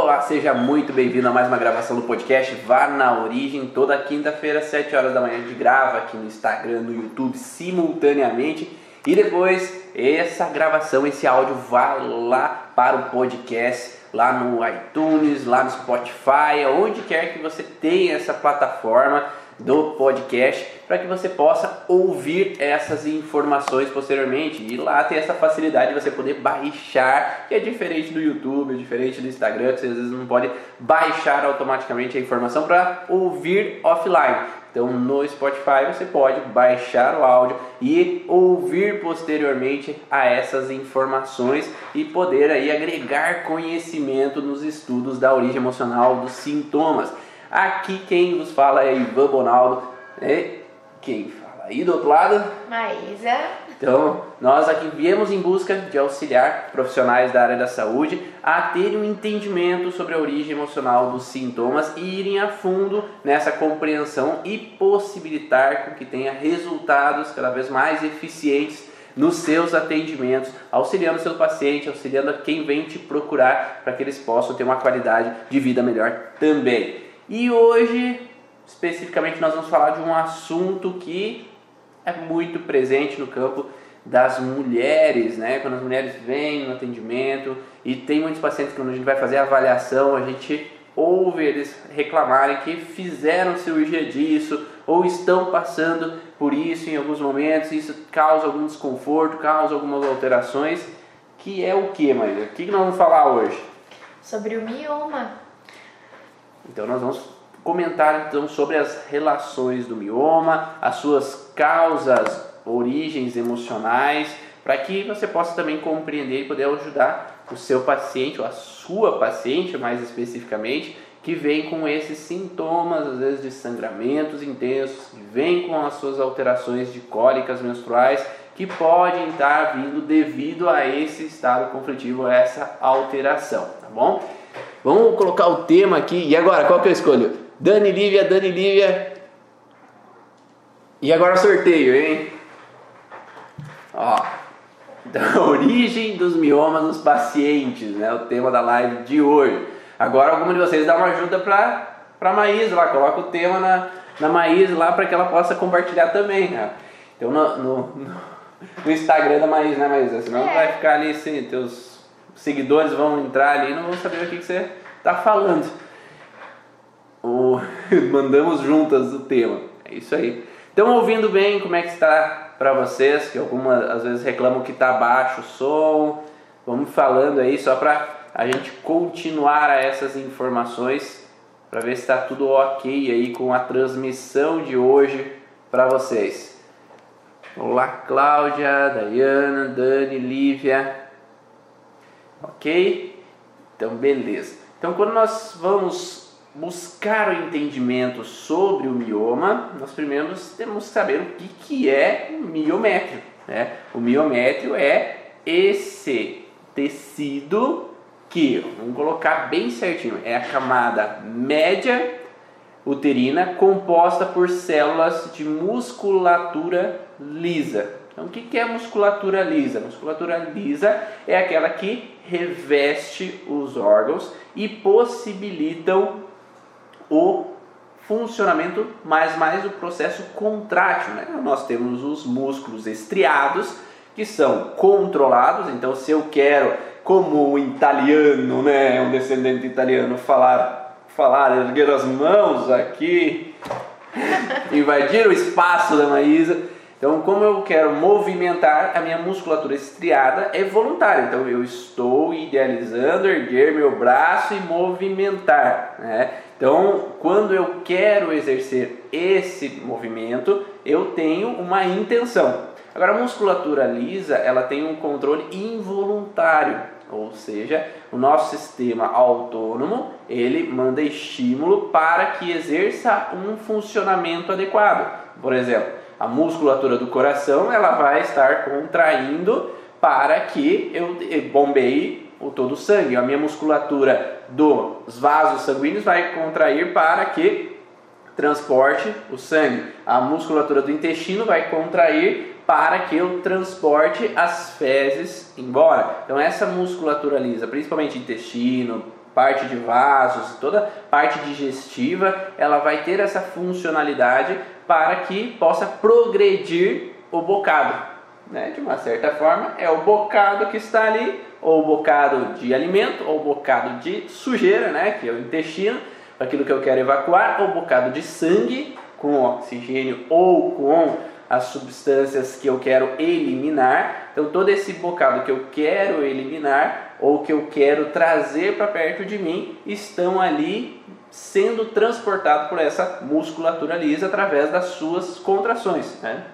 Olá, seja muito bem-vindo a mais uma gravação do podcast Vá na Origem. Toda quinta-feira, 7 horas da manhã, a gente grava aqui no Instagram, no YouTube, simultaneamente. E depois, essa gravação, esse áudio vai lá para o podcast, lá no iTunes, lá no Spotify, onde quer que você tenha essa plataforma do podcast para que você possa ouvir essas informações posteriormente e lá tem essa facilidade de você poder baixar, que é diferente do YouTube, diferente do Instagram, que você às vezes não pode baixar automaticamente a informação para ouvir offline. Então no Spotify você pode baixar o áudio e ouvir posteriormente a essas informações e poder aí agregar conhecimento nos estudos da origem emocional dos sintomas. Aqui quem vos fala é Ivan Bonaldo. E quem fala aí do outro lado? Maísa. Então, nós aqui viemos em busca de auxiliar profissionais da área da saúde a terem um entendimento sobre a origem emocional dos sintomas e irem a fundo nessa compreensão e possibilitar com que tenha resultados cada vez mais eficientes nos seus atendimentos, auxiliando o seu paciente, auxiliando quem vem te procurar para que eles possam ter uma qualidade de vida melhor também. E hoje, especificamente, nós vamos falar de um assunto que é muito presente no campo das mulheres, né? Quando as mulheres vêm no atendimento e tem muitos pacientes que quando a gente vai fazer a avaliação, a gente ouve eles reclamarem que fizeram cirurgia disso ou estão passando por isso em alguns momentos, isso causa algum desconforto, causa algumas alterações, que é o que, Maíra? O que nós vamos falar hoje? Sobre o mioma. Então nós vamos comentar então sobre as relações do mioma, as suas causas, origens emocionais, para que você possa também compreender e poder ajudar o seu paciente ou a sua paciente, mais especificamente, que vem com esses sintomas, às vezes de sangramentos intensos, que vem com as suas alterações de cólicas menstruais, que podem estar vindo devido a esse estado conflitivo, a essa alteração, tá bom? Vamos colocar o tema aqui. E agora, qual que eu escolho? Dani Lívia, Dani Lívia. E agora sorteio, hein? Ó, da origem dos miomas nos pacientes, né? O tema da live de hoje. Agora, alguma de vocês dá uma ajuda para para Maísa lá, coloca o tema na, na Maísa lá para que ela possa compartilhar também, cara. Então, no, no, no Instagram da Maísa, né, Maísa? Senão é. vai ficar ali assim, teus seguidores vão entrar ali e não vão saber o que, que você está falando. O, mandamos juntas o tema. É isso aí. Estão ouvindo bem? Como é que está para vocês? Que algumas às vezes reclamam que está baixo o som. Vamos falando aí só para a gente continuar essas informações para ver se está tudo ok aí com a transmissão de hoje para vocês. Olá, Cláudia, Dayana, Dani, Lívia. Ok? Então, beleza. Então, quando nós vamos buscar o entendimento sobre o mioma, nós primeiro temos que saber o que, que é o miométrio. Né? O miométrio é esse tecido que, vamos colocar bem certinho, é a camada média uterina composta por células de musculatura lisa. Então, o que é musculatura lisa? musculatura lisa é aquela que reveste os órgãos e possibilitam o funcionamento, mas mais o processo contrátil. Né? Nós temos os músculos estriados, que são controlados, então se eu quero, como um italiano, né, um descendente italiano, falar, falar, erguer as mãos aqui, invadir o espaço da Maísa, então, como eu quero movimentar, a minha musculatura estriada é voluntária. Então, eu estou idealizando erguer meu braço e movimentar. Né? Então, quando eu quero exercer esse movimento, eu tenho uma intenção. Agora, a musculatura lisa, ela tem um controle involuntário, ou seja, o nosso sistema autônomo, ele manda estímulo para que exerça um funcionamento adequado. Por exemplo, a musculatura do coração ela vai estar contraindo para que eu bombeie o todo o sangue. A minha musculatura dos vasos sanguíneos vai contrair para que transporte o sangue. A musculatura do intestino vai contrair para que eu transporte as fezes embora. Então essa musculatura lisa, principalmente intestino, parte de vasos, toda parte digestiva, ela vai ter essa funcionalidade para que possa progredir o bocado. Né? De uma certa forma, é o bocado que está ali, ou o bocado de alimento, ou o bocado de sujeira, né? que é o intestino, aquilo que eu quero evacuar, ou o bocado de sangue com oxigênio ou com as substâncias que eu quero eliminar. Então, todo esse bocado que eu quero eliminar ou que eu quero trazer para perto de mim estão ali sendo transportados por essa musculatura lisa através das suas contrações. Né?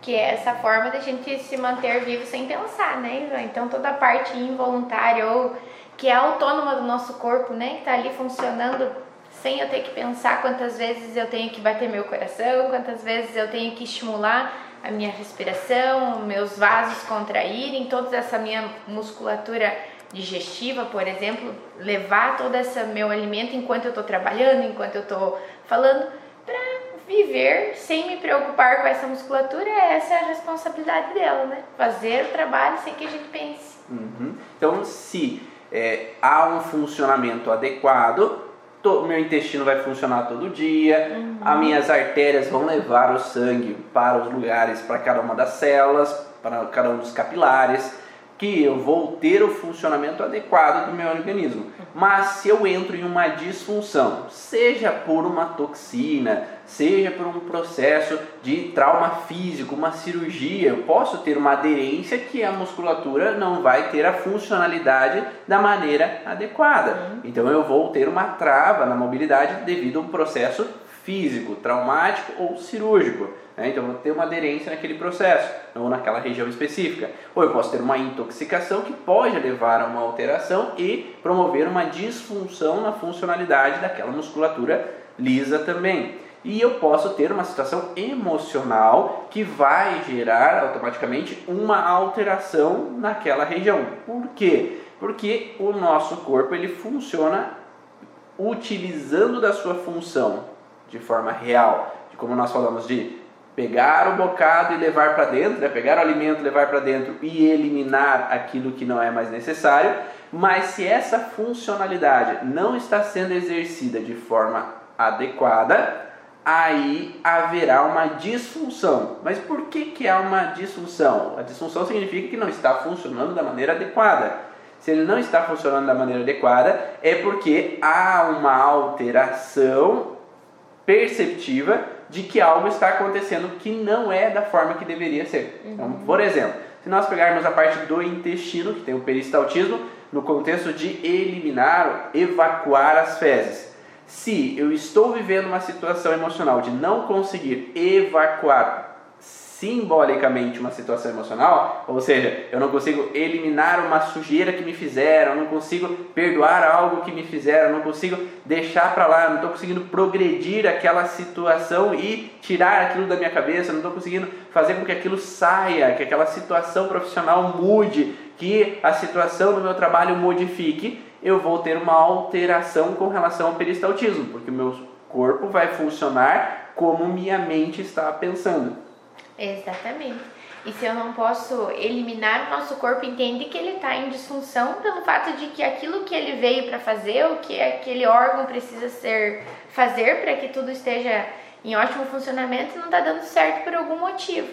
Que é essa forma da gente se manter vivo sem pensar, né? Então, toda a parte involuntária ou que é autônoma do nosso corpo, né? Que está ali funcionando sem eu ter que pensar quantas vezes eu tenho que bater meu coração, quantas vezes eu tenho que estimular a minha respiração, meus vasos contraírem, toda essa minha musculatura digestiva, por exemplo, levar todo esse meu alimento enquanto eu estou trabalhando, enquanto eu estou falando, para viver sem me preocupar com essa musculatura, essa é a responsabilidade dela, né? Fazer o trabalho sem que a gente pense. Uhum. Então, se é, há um funcionamento adequado, to, meu intestino vai funcionar todo dia, uhum. as minhas artérias vão levar o sangue para os lugares, para cada uma das células, para cada um dos capilares, que eu vou ter o funcionamento adequado do meu organismo. Mas se eu entro em uma disfunção, seja por uma toxina, seja por um processo de trauma físico, uma cirurgia, eu posso ter uma aderência que a musculatura não vai ter a funcionalidade da maneira adequada. Então eu vou ter uma trava na mobilidade devido a um processo físico, traumático ou cirúrgico. Né? Então eu vou ter uma aderência naquele processo ou naquela região específica. Ou eu posso ter uma intoxicação que pode levar a uma alteração e promover uma disfunção na funcionalidade daquela musculatura lisa também. E eu posso ter uma situação emocional que vai gerar automaticamente uma alteração naquela região. Por quê? Porque o nosso corpo ele funciona utilizando da sua função de forma real, de como nós falamos de pegar o bocado e levar para dentro, né? pegar o alimento, levar para dentro e eliminar aquilo que não é mais necessário. Mas se essa funcionalidade não está sendo exercida de forma adequada, aí haverá uma disfunção. Mas por que, que há uma disfunção? A disfunção significa que não está funcionando da maneira adequada. Se ele não está funcionando da maneira adequada, é porque há uma alteração perceptiva de que algo está acontecendo que não é da forma que deveria ser. Então, uhum. Então, por exemplo, se nós pegarmos a parte do intestino, que tem o peristaltismo, no contexto de eliminar, evacuar as fezes. Se eu estou vivendo uma situação emocional de não conseguir evacuar simbolicamente uma situação emocional, ou seja, eu não consigo eliminar uma sujeira que me fizeram, não consigo perdoar algo que me fizeram, não consigo deixar para lá, não estou conseguindo progredir aquela situação e tirar aquilo da minha cabeça, não estou conseguindo fazer com que aquilo saia, que aquela situação profissional mude, que a situação do meu trabalho modifique eu vou ter uma alteração com relação ao peristaltismo, porque o meu corpo vai funcionar como minha mente está pensando. Exatamente. E se eu não posso eliminar o nosso corpo, entende que ele está em disfunção pelo fato de que aquilo que ele veio para fazer, o que aquele órgão precisa ser fazer para que tudo esteja em ótimo funcionamento, não está dando certo por algum motivo.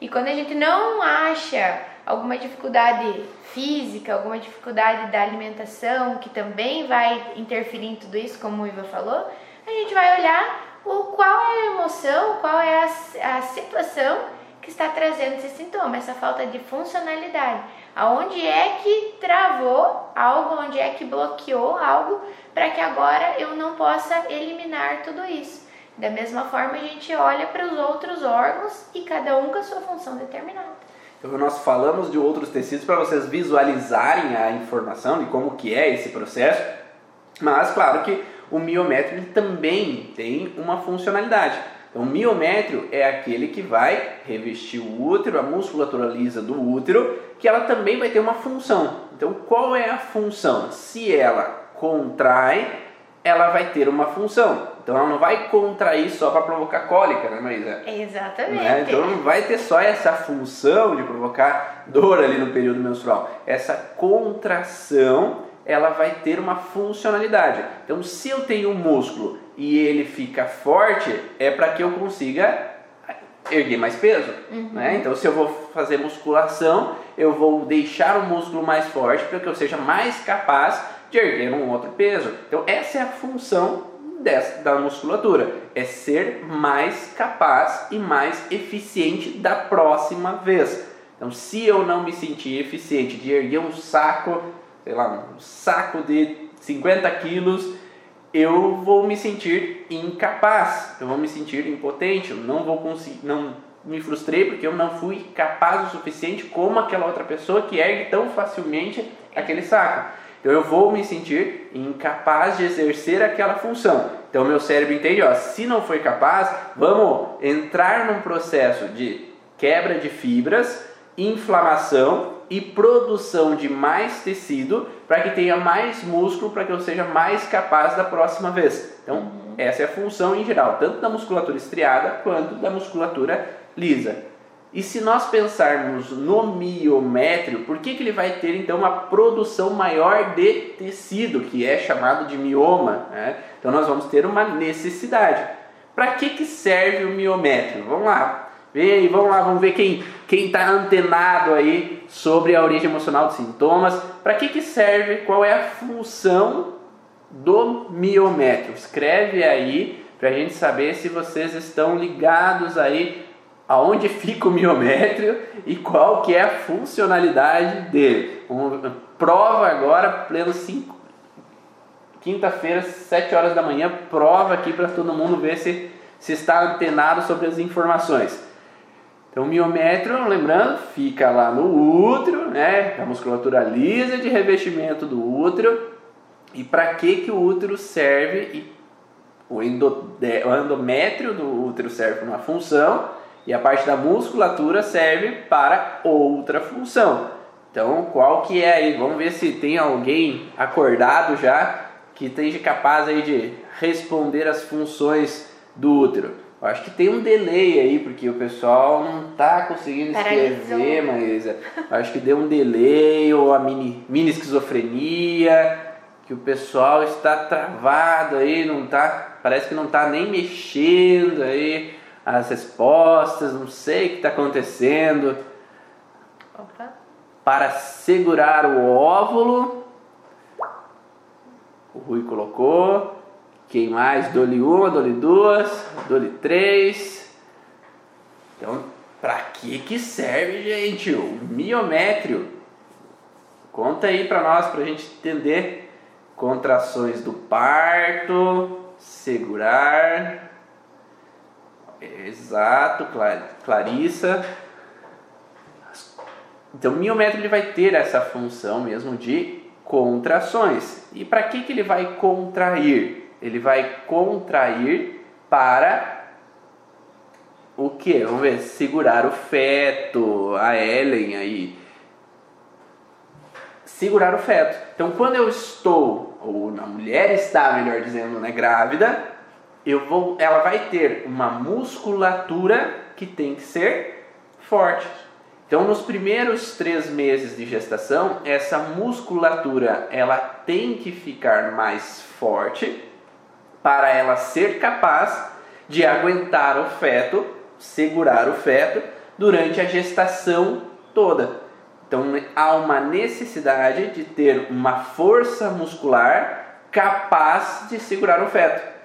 E quando a gente não acha alguma dificuldade física, alguma dificuldade da alimentação, que também vai interferir em tudo isso, como o Iva falou, a gente vai olhar o, qual é a emoção, qual é a, a situação que está trazendo esse sintoma, essa falta de funcionalidade. Aonde é que travou algo, onde é que bloqueou algo para que agora eu não possa eliminar tudo isso. Da mesma forma, a gente olha para os outros órgãos e cada um com a sua função determinada. Então nós falamos de outros tecidos para vocês visualizarem a informação de como que é esse processo, mas claro que o miométrio também tem uma funcionalidade. Então, o miométrio é aquele que vai revestir o útero, a musculatura lisa do útero, que ela também vai ter uma função. Então, qual é a função? Se ela contrai, ela vai ter uma função. Então ela não vai contrair só para provocar cólica, né, Marisa? Exatamente. Né? Então não vai ter só essa função de provocar dor ali no período menstrual. Essa contração ela vai ter uma funcionalidade. Então, se eu tenho um músculo e ele fica forte, é para que eu consiga erguer mais peso. Uhum. Né? Então, se eu vou fazer musculação, eu vou deixar o músculo mais forte para que eu seja mais capaz de erguer um outro peso. Então, essa é a função dessa, da musculatura: é ser mais capaz e mais eficiente da próxima vez. Então, se eu não me sentir eficiente de erguer um saco, sei lá, um saco de 50 quilos, eu vou me sentir incapaz, eu vou me sentir impotente, eu não vou conseguir, não me frustrei porque eu não fui capaz o suficiente como aquela outra pessoa que ergue tão facilmente aquele saco. Então eu vou me sentir incapaz de exercer aquela função. Então meu cérebro entende, ó, se não foi capaz, vamos entrar num processo de quebra de fibras, inflamação e produção de mais tecido para que tenha mais músculo para que eu seja mais capaz da próxima vez. Então, uhum. essa é a função em geral, tanto da musculatura estriada quanto da musculatura lisa. E se nós pensarmos no miométrio, por que, que ele vai ter então uma produção maior de tecido, que é chamado de mioma? Né? Então nós vamos ter uma necessidade. Para que, que serve o miométrio? Vamos lá, vem aí, vamos lá, vamos ver quem está antenado aí sobre a origem emocional dos sintomas. Para que, que serve? Qual é a função do miométrio? Escreve aí para a gente saber se vocês estão ligados aí aonde fica o miométrio e qual que é a funcionalidade dele. Um, prova agora, pleno 5, quinta-feira, 7 horas da manhã, prova aqui para todo mundo ver se, se está antenado sobre as informações. Então, o miométrio, lembrando, fica lá no útero, né? A musculatura lisa de revestimento do útero. E para que, que o útero serve? E o, endométrio do útero serve para uma função e a parte da musculatura serve para outra função. Então, qual que é aí? Vamos ver se tem alguém acordado já que esteja capaz aí de responder as funções do útero. Eu acho que tem um delay aí, porque o pessoal não está conseguindo escrever, mas acho que deu um delay ou a mini, mini esquizofrenia, que o pessoal está travado aí, não tá, parece que não está nem mexendo aí as respostas, não sei o que está acontecendo. Opa. Para segurar o óvulo, o Rui colocou. Quem mais? Dole uma, dole duas, dole três. Então, para que que serve, gente? O miométrio. Conta aí para nós, para a gente entender. Contrações do parto, segurar, Exato, Clarissa. Então, o miométrio ele vai ter essa função mesmo de contrações. E para que, que ele vai contrair? Ele vai contrair para o que? Vamos ver, segurar o feto, a Ellen aí. Segurar o feto. Então, quando eu estou, ou a mulher está, melhor dizendo, né, grávida, eu vou, ela vai ter uma musculatura que tem que ser forte. Então, nos primeiros três meses de gestação, essa musculatura ela tem que ficar mais forte para ela ser capaz de aguentar o feto, segurar o feto durante a gestação toda. Então, há uma necessidade de ter uma força muscular capaz de segurar o feto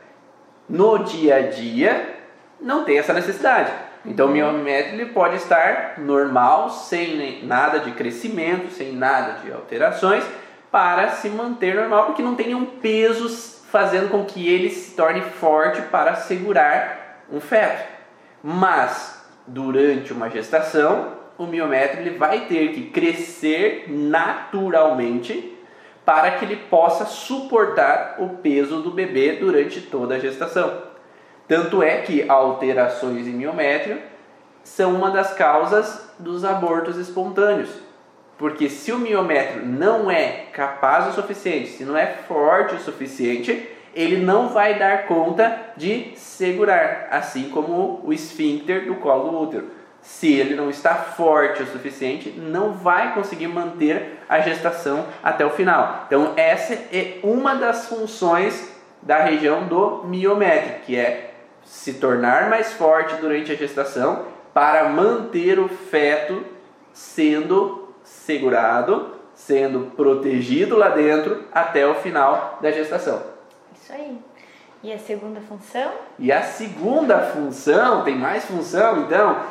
no dia a dia não tem essa necessidade. Então o miométrio pode estar normal, sem nada de crescimento, sem nada de alterações, para se manter normal, porque não tem um peso fazendo com que ele se torne forte para segurar um feto. Mas durante uma gestação, o miométrio ele vai ter que crescer naturalmente para que ele possa suportar o peso do bebê durante toda a gestação. Tanto é que alterações em miométrio são uma das causas dos abortos espontâneos. Porque se o miométrio não é capaz o suficiente, se não é forte o suficiente, ele não vai dar conta de segurar, assim como o esfíncter do colo do útero. se ele não está forte o suficiente, não vai conseguir manter a gestação até o final. Então, essa é uma das funções da região do miométrio, que é se tornar mais forte durante a gestação para manter o feto sendo segurado, sendo protegido lá dentro até o final da gestação. Isso aí. E a segunda função? E a segunda função, tem mais função então?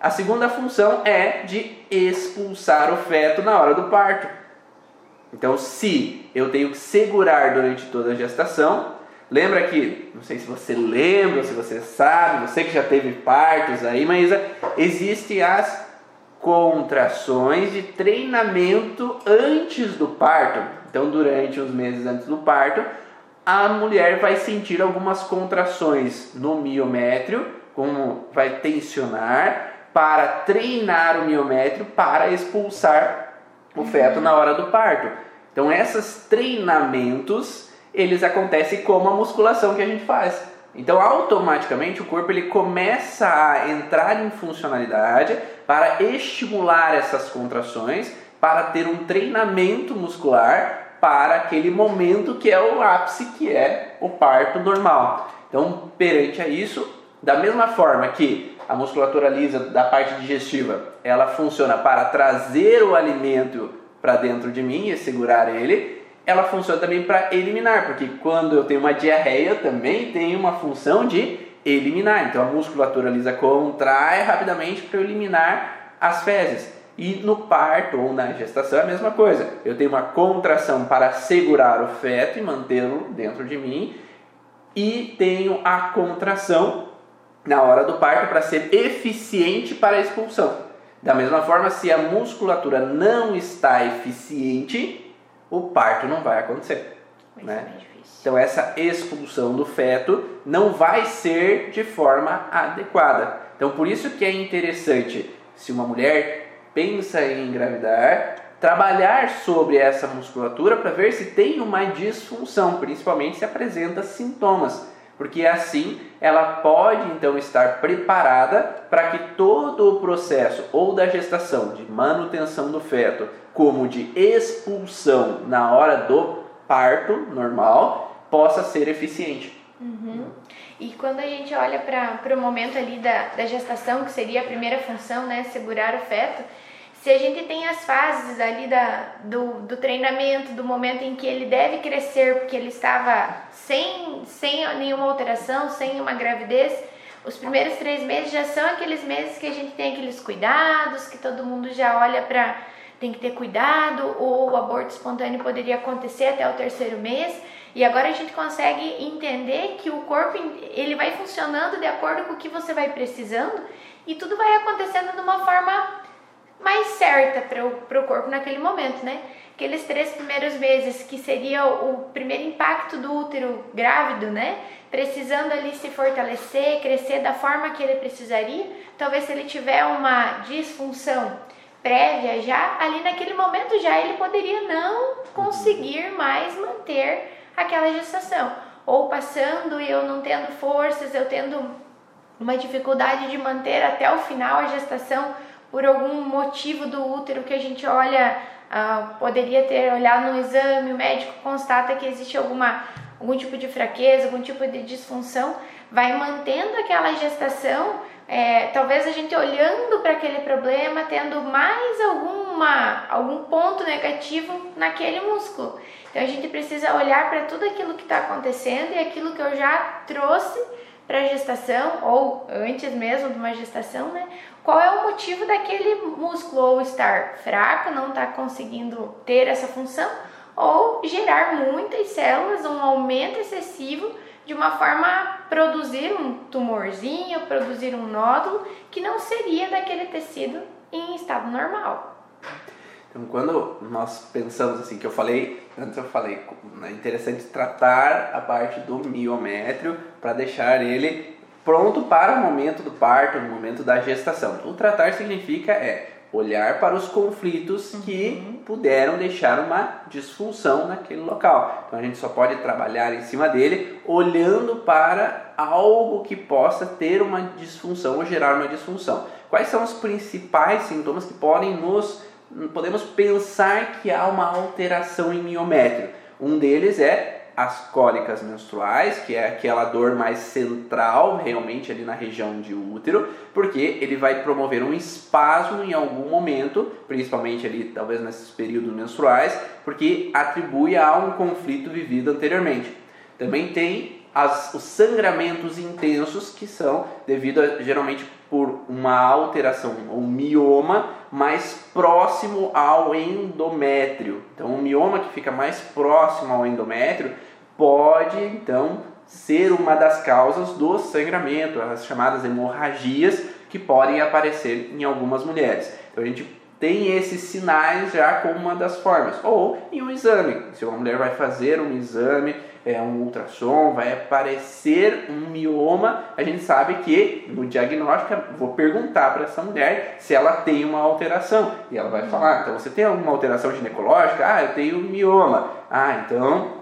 A segunda função é de expulsar o feto na hora do parto. Então, se eu tenho que segurar durante toda a gestação, lembra que, não sei se você lembra, se você sabe, você que já teve partos aí, mas existem as contrações de treinamento antes do parto. Então, durante os meses antes do parto, a mulher vai sentir algumas contrações no miométrio, como vai tensionar para treinar o miométrio para expulsar o feto na hora do parto. Então, esses treinamentos, eles acontecem como a musculação que a gente faz. Então, automaticamente, o corpo ele começa a entrar em funcionalidade para estimular essas contrações, para ter um treinamento muscular para aquele momento que é o ápice, que é o parto normal. Então, perante a isso, da mesma forma que a musculatura lisa da parte digestiva, ela funciona para trazer o alimento para dentro de mim e segurar ele, ela funciona também para eliminar, porque quando eu tenho uma diarreia, também tem uma função de eliminar. Então a musculatura lisa contrai rapidamente para eliminar as fezes. E no parto ou na gestação é a mesma coisa. Eu tenho uma contração para segurar o feto e mantê-lo dentro de mim, e tenho a contração na hora do parto para ser eficiente para a expulsão. Da mesma forma, se a musculatura não está eficiente, o parto não vai acontecer. Né? Então, essa expulsão do feto não vai ser de forma adequada. Então, por isso que é interessante, se uma mulher pensa em engravidar, trabalhar sobre essa musculatura para ver se tem uma disfunção, principalmente se apresenta sintomas porque assim ela pode então estar preparada para que todo o processo ou da gestação, de manutenção do feto, como de expulsão na hora do parto normal, possa ser eficiente. Uhum. E quando a gente olha para o momento ali da, da gestação, que seria a primeira função, né, segurar o feto, se a gente tem as fases ali da, do, do treinamento, do momento em que ele deve crescer, porque ele estava sem, sem nenhuma alteração, sem uma gravidez, os primeiros três meses já são aqueles meses que a gente tem aqueles cuidados, que todo mundo já olha para tem que ter cuidado, ou o aborto espontâneo poderia acontecer até o terceiro mês. E agora a gente consegue entender que o corpo ele vai funcionando de acordo com o que você vai precisando e tudo vai acontecendo de uma forma mais certa para o corpo naquele momento, né? Aqueles três primeiros meses, que seria o primeiro impacto do útero grávido, né? Precisando ali se fortalecer, crescer da forma que ele precisaria. Talvez se ele tiver uma disfunção prévia já, ali naquele momento já ele poderia não conseguir mais manter aquela gestação. Ou passando e eu não tendo forças, eu tendo uma dificuldade de manter até o final a gestação por algum motivo do útero que a gente olha, uh, poderia ter olhado no exame, o médico constata que existe alguma, algum tipo de fraqueza, algum tipo de disfunção, vai mantendo aquela gestação, é, talvez a gente olhando para aquele problema, tendo mais alguma, algum ponto negativo naquele músculo. Então a gente precisa olhar para tudo aquilo que está acontecendo e aquilo que eu já trouxe para a gestação, ou antes mesmo de uma gestação, né? Qual é o motivo daquele músculo ou estar fraco, não estar tá conseguindo ter essa função, ou gerar muitas células, um aumento excessivo, de uma forma a produzir um tumorzinho, produzir um nódulo que não seria daquele tecido em estado normal. Então, quando nós pensamos assim, que eu falei, antes eu falei, é interessante tratar a parte do miométrio para deixar ele pronto para o momento do parto, no momento da gestação. O tratar significa é olhar para os conflitos uhum. que puderam deixar uma disfunção naquele local. Então a gente só pode trabalhar em cima dele olhando para algo que possa ter uma disfunção ou gerar uma disfunção. quais são os principais sintomas que podem nos podemos pensar que há uma alteração em miométrio? Um deles é as cólicas menstruais, que é aquela dor mais central, realmente ali na região de útero, porque ele vai promover um espasmo em algum momento, principalmente ali talvez nesses períodos menstruais, porque atribui a um conflito vivido anteriormente. Também tem as, os sangramentos intensos que são devido a, geralmente por uma alteração, um mioma mais próximo ao endométrio. Então, um mioma que fica mais próximo ao endométrio pode então ser uma das causas do sangramento, as chamadas hemorragias que podem aparecer em algumas mulheres. Então a gente tem esses sinais já como uma das formas. Ou em um exame, se uma mulher vai fazer um exame, é um ultrassom, vai aparecer um mioma, a gente sabe que no diagnóstico vou perguntar para essa mulher se ela tem uma alteração e ela vai falar. Então você tem alguma alteração ginecológica? Ah, eu tenho mioma. Ah, então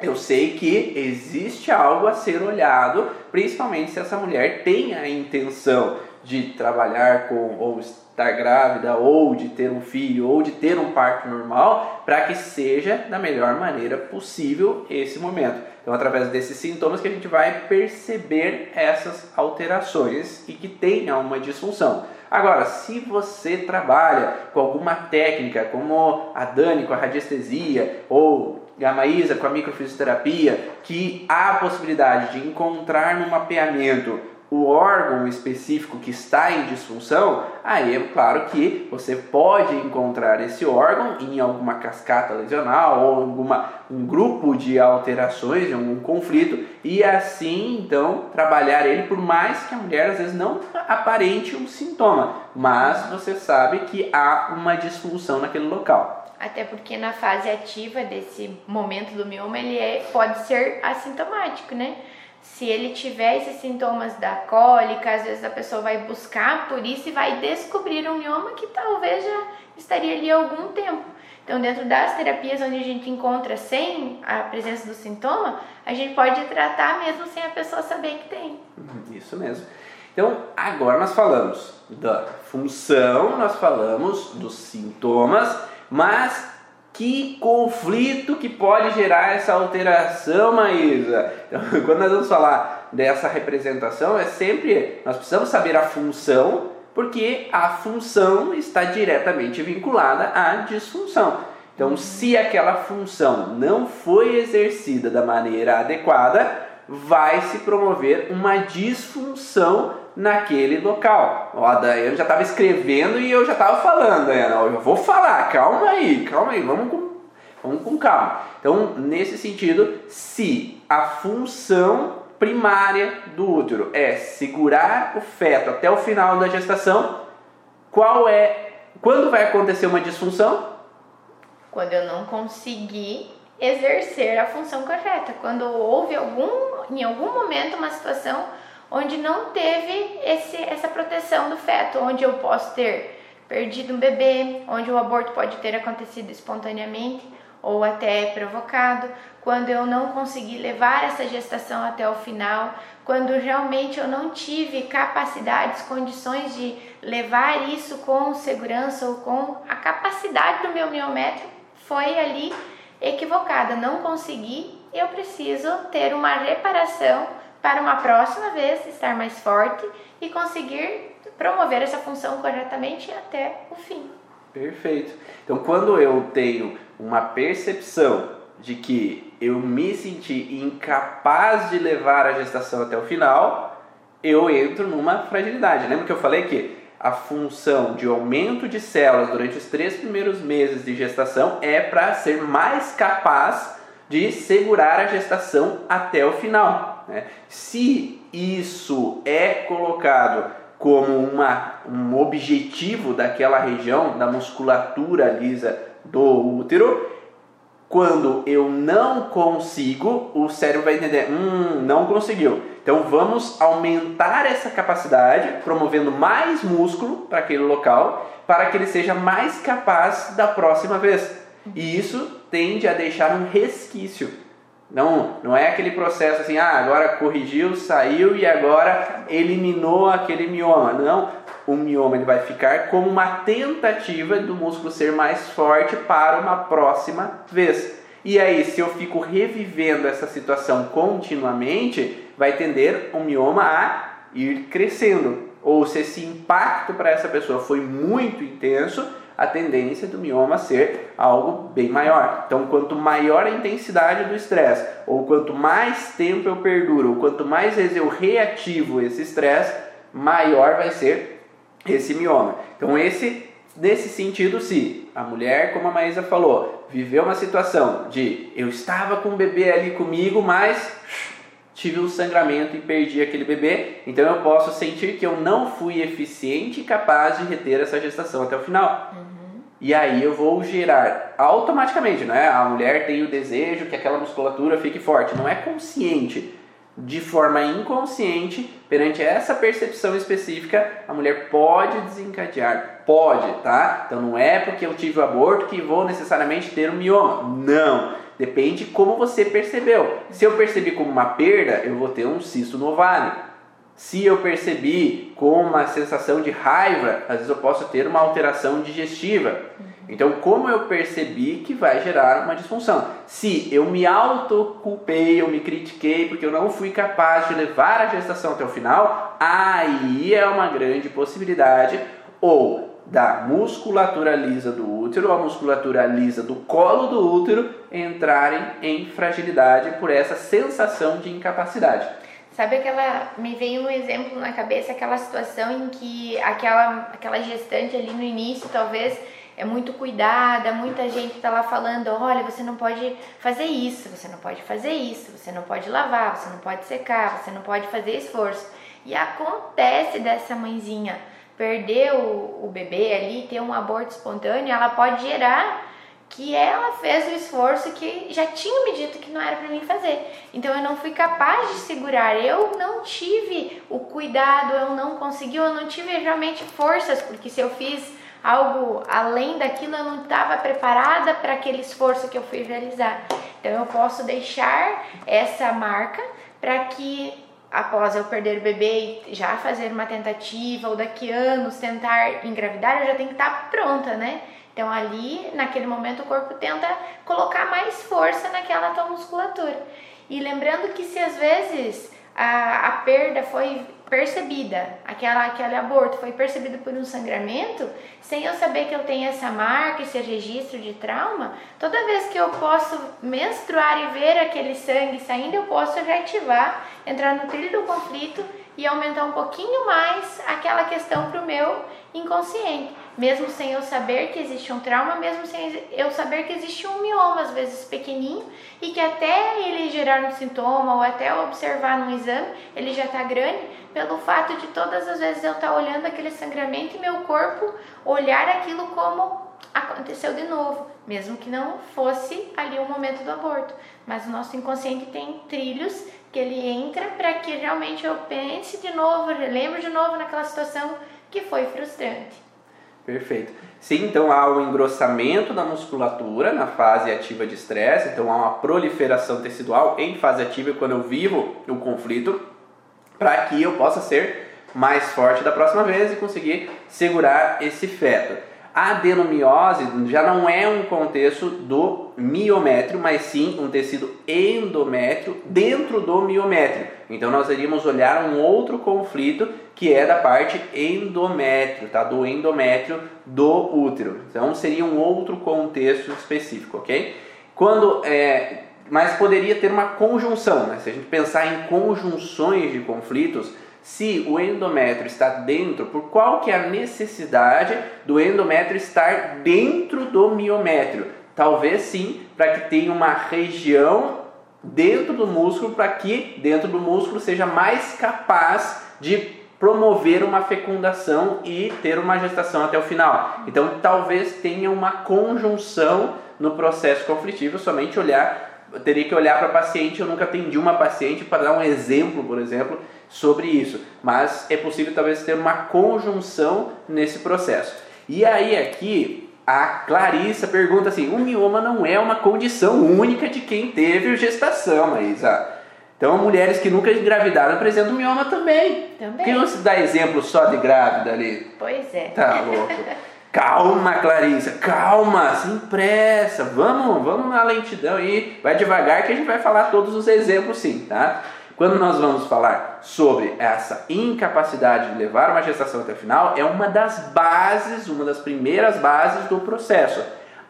eu sei que existe algo a ser olhado, principalmente se essa mulher tem a intenção de trabalhar com ou estar grávida ou de ter um filho ou de ter um parto normal, para que seja da melhor maneira possível esse momento. Então, através desses sintomas que a gente vai perceber essas alterações e que tenha uma disfunção. Agora, se você trabalha com alguma técnica, como a Dani com a radiestesia ou a Maísa com a microfisioterapia, que há a possibilidade de encontrar no mapeamento o órgão específico que está em disfunção, aí é claro que você pode encontrar esse órgão em alguma cascata lesional ou alguma um grupo de alterações, em algum conflito e assim então trabalhar ele por mais que a mulher às vezes não aparente um sintoma, mas você sabe que há uma disfunção naquele local. Até porque na fase ativa desse momento do mioma ele é, pode ser assintomático, né? Se ele tiver esses sintomas da cólica, às vezes a pessoa vai buscar por isso e vai descobrir um mioma que talvez já estaria ali há algum tempo. Então, dentro das terapias onde a gente encontra sem a presença do sintoma, a gente pode tratar mesmo sem a pessoa saber que tem. Isso mesmo. Então, agora nós falamos da função, nós falamos dos sintomas mas que conflito que pode gerar essa alteração, Maísa? Então, quando nós vamos falar dessa representação, é sempre nós precisamos saber a função, porque a função está diretamente vinculada à disfunção. Então, se aquela função não foi exercida da maneira adequada, vai se promover uma disfunção naquele local. Ó, a Daiane já estava escrevendo e eu já estava falando, Daiane, eu vou falar, calma aí, calma aí, vamos com, vamos com calma. Então, nesse sentido, se a função primária do útero é segurar o feto até o final da gestação, qual é, quando vai acontecer uma disfunção? Quando eu não conseguir exercer a função correta, quando houve algum, em algum momento uma situação onde não teve esse, essa proteção do feto, onde eu posso ter perdido um bebê, onde o aborto pode ter acontecido espontaneamente ou até provocado, quando eu não consegui levar essa gestação até o final, quando realmente eu não tive capacidades, condições de levar isso com segurança ou com a capacidade do meu miométrio foi ali equivocada, não consegui, eu preciso ter uma reparação para uma próxima vez estar mais forte e conseguir promover essa função corretamente até o fim. Perfeito. Então, quando eu tenho uma percepção de que eu me senti incapaz de levar a gestação até o final, eu entro numa fragilidade. Lembra que eu falei que a função de aumento de células durante os três primeiros meses de gestação é para ser mais capaz de segurar a gestação até o final. Né? Se isso é colocado como uma, um objetivo daquela região da musculatura lisa do útero, quando eu não consigo, o cérebro vai entender, hum, não conseguiu. Então vamos aumentar essa capacidade, promovendo mais músculo para aquele local, para que ele seja mais capaz da próxima vez. E isso tende a deixar um resquício. Não, não é aquele processo assim, ah, agora corrigiu, saiu e agora eliminou aquele mioma. Não, o mioma ele vai ficar como uma tentativa do músculo ser mais forte para uma próxima vez. E aí, se eu fico revivendo essa situação continuamente, vai tender o mioma a ir crescendo. Ou se esse impacto para essa pessoa foi muito intenso, a tendência do mioma ser algo bem maior. Então, quanto maior a intensidade do estresse, ou quanto mais tempo eu perduro, ou quanto mais vezes eu reativo esse estresse, maior vai ser esse mioma. Então, esse nesse sentido, se a mulher, como a Maísa falou, viveu uma situação de eu estava com o bebê ali comigo, mas tive um sangramento e perdi aquele bebê, então eu posso sentir que eu não fui eficiente e capaz de reter essa gestação até o final. Uhum. E aí eu vou gerar automaticamente, não é? A mulher tem o desejo que aquela musculatura fique forte, não é consciente. De forma inconsciente, perante essa percepção específica, a mulher pode desencadear, pode, tá? Então não é porque eu tive o aborto que vou necessariamente ter um mioma. Não Depende como você percebeu. Se eu percebi como uma perda, eu vou ter um cisto no ovário. Se eu percebi com uma sensação de raiva, às vezes eu posso ter uma alteração digestiva. Então, como eu percebi que vai gerar uma disfunção? Se eu me autoculpei, eu me critiquei porque eu não fui capaz de levar a gestação até o final, aí é uma grande possibilidade. Ou da musculatura lisa do útero, a musculatura lisa do colo do útero entrarem em fragilidade por essa sensação de incapacidade. Sabe aquela. Me veio um exemplo na cabeça, aquela situação em que aquela, aquela gestante ali no início, talvez é muito cuidada, muita gente está lá falando: olha, você não pode fazer isso, você não pode fazer isso, você não pode lavar, você não pode secar, você não pode fazer esforço. E acontece dessa mãezinha perder o, o bebê ali, ter um aborto espontâneo, ela pode gerar que ela fez o esforço que já tinha me dito que não era para mim fazer. Então eu não fui capaz de segurar, eu não tive o cuidado, eu não consegui, eu não tive realmente forças, porque se eu fiz algo além daquilo, eu não estava preparada para aquele esforço que eu fui realizar. Então eu posso deixar essa marca para que após eu perder o bebê e já fazer uma tentativa ou daqui anos tentar engravidar, eu já tenho que estar pronta, né? Então ali, naquele momento, o corpo tenta colocar mais força naquela tua musculatura. E lembrando que se às vezes a, a perda foi percebida, aquela, aquele aborto foi percebido por um sangramento, sem eu saber que eu tenho essa marca, esse registro de trauma, toda vez que eu posso menstruar e ver aquele sangue saindo, eu posso reativar, entrar no trilho do conflito e aumentar um pouquinho mais aquela questão para o meu inconsciente, mesmo sem eu saber que existe um trauma, mesmo sem eu saber que existe um mioma, às vezes pequenininho, e que até ele gerar um sintoma ou até observar no exame, ele já está grande, pelo fato de todas as vezes eu estar tá olhando aquele sangramento e meu corpo olhar aquilo como aconteceu de novo, mesmo que não fosse ali o momento do aborto. Mas o nosso inconsciente tem trilhos que ele entra para que realmente eu pense de novo, lembre de novo naquela situação que foi frustrante. Perfeito. Sim, então há o engrossamento da musculatura na fase ativa de estresse, então há uma proliferação tecidual em fase ativa quando eu vivo o conflito, para que eu possa ser mais forte da próxima vez e conseguir segurar esse feto. Adenomiose já não é um contexto do miométrio, mas sim um tecido endométrio dentro do miométrio. Então nós iríamos olhar um outro conflito que é da parte endométrio, tá? Do endométrio do útero. Então seria um outro contexto específico, ok? Quando é, mas poderia ter uma conjunção, né? Se a gente pensar em conjunções de conflitos, se o endométrio está dentro, por qual que é a necessidade do endométrio estar dentro do miométrio? Talvez sim, para que tenha uma região dentro do músculo, para que dentro do músculo seja mais capaz de promover uma fecundação e ter uma gestação até o final. Então, talvez tenha uma conjunção no processo conflitivo, somente olhar eu teria que olhar para paciente, eu nunca atendi uma paciente para dar um exemplo, por exemplo, sobre isso, mas é possível talvez ter uma conjunção nesse processo. E aí aqui a Clarissa pergunta assim: o mioma não é uma condição única de quem teve gestação, Maísa. Então, mulheres que nunca engravidaram apresentam mioma também. Também. Por que não se dá exemplo só de grávida ali? Pois é. Tá louco. Calma, Clarissa, calma, sem pressa. Vamos, vamos na lentidão aí. Vai devagar que a gente vai falar todos os exemplos sim, tá? Quando nós vamos falar sobre essa incapacidade de levar uma gestação até o final, é uma das bases, uma das primeiras bases do processo.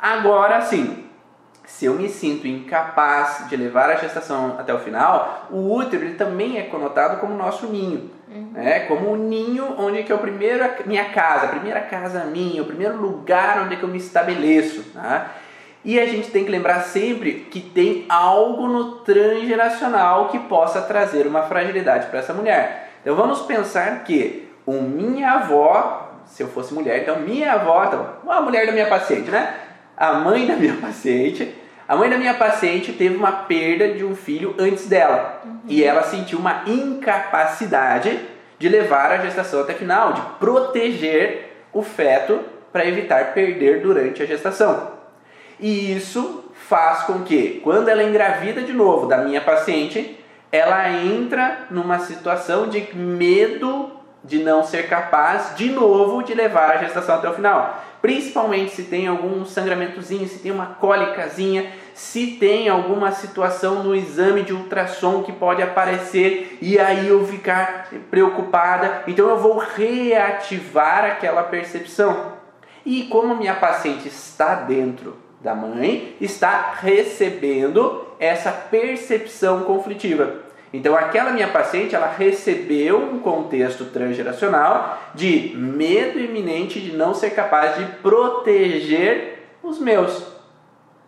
Agora sim, se eu me sinto incapaz de levar a gestação até o final, o útero ele também é conotado como nosso ninho. Uhum. É como o ninho onde que é a primeira minha casa, a primeira casa minha, o primeiro lugar onde que eu me estabeleço. Tá? E a gente tem que lembrar sempre que tem algo no transgeracional que possa trazer uma fragilidade para essa mulher. Então vamos pensar que o minha avó, se eu fosse mulher, então minha avó, então, a mulher da minha paciente, né? A mãe da minha paciente, a mãe da minha paciente teve uma perda de um filho antes dela uhum. e ela sentiu uma incapacidade de levar a gestação até final, de proteger o feto para evitar perder durante a gestação. E isso faz com que, quando ela engravida de novo da minha paciente, ela entra numa situação de medo de não ser capaz de novo de levar a gestação até o final. Principalmente se tem algum sangramentozinho, se tem uma cólicazinha, se tem alguma situação no exame de ultrassom que pode aparecer e aí eu ficar preocupada. Então eu vou reativar aquela percepção. E como minha paciente está dentro da mãe está recebendo essa percepção conflitiva. Então, aquela minha paciente, ela recebeu um contexto transgeracional de medo iminente de não ser capaz de proteger os meus,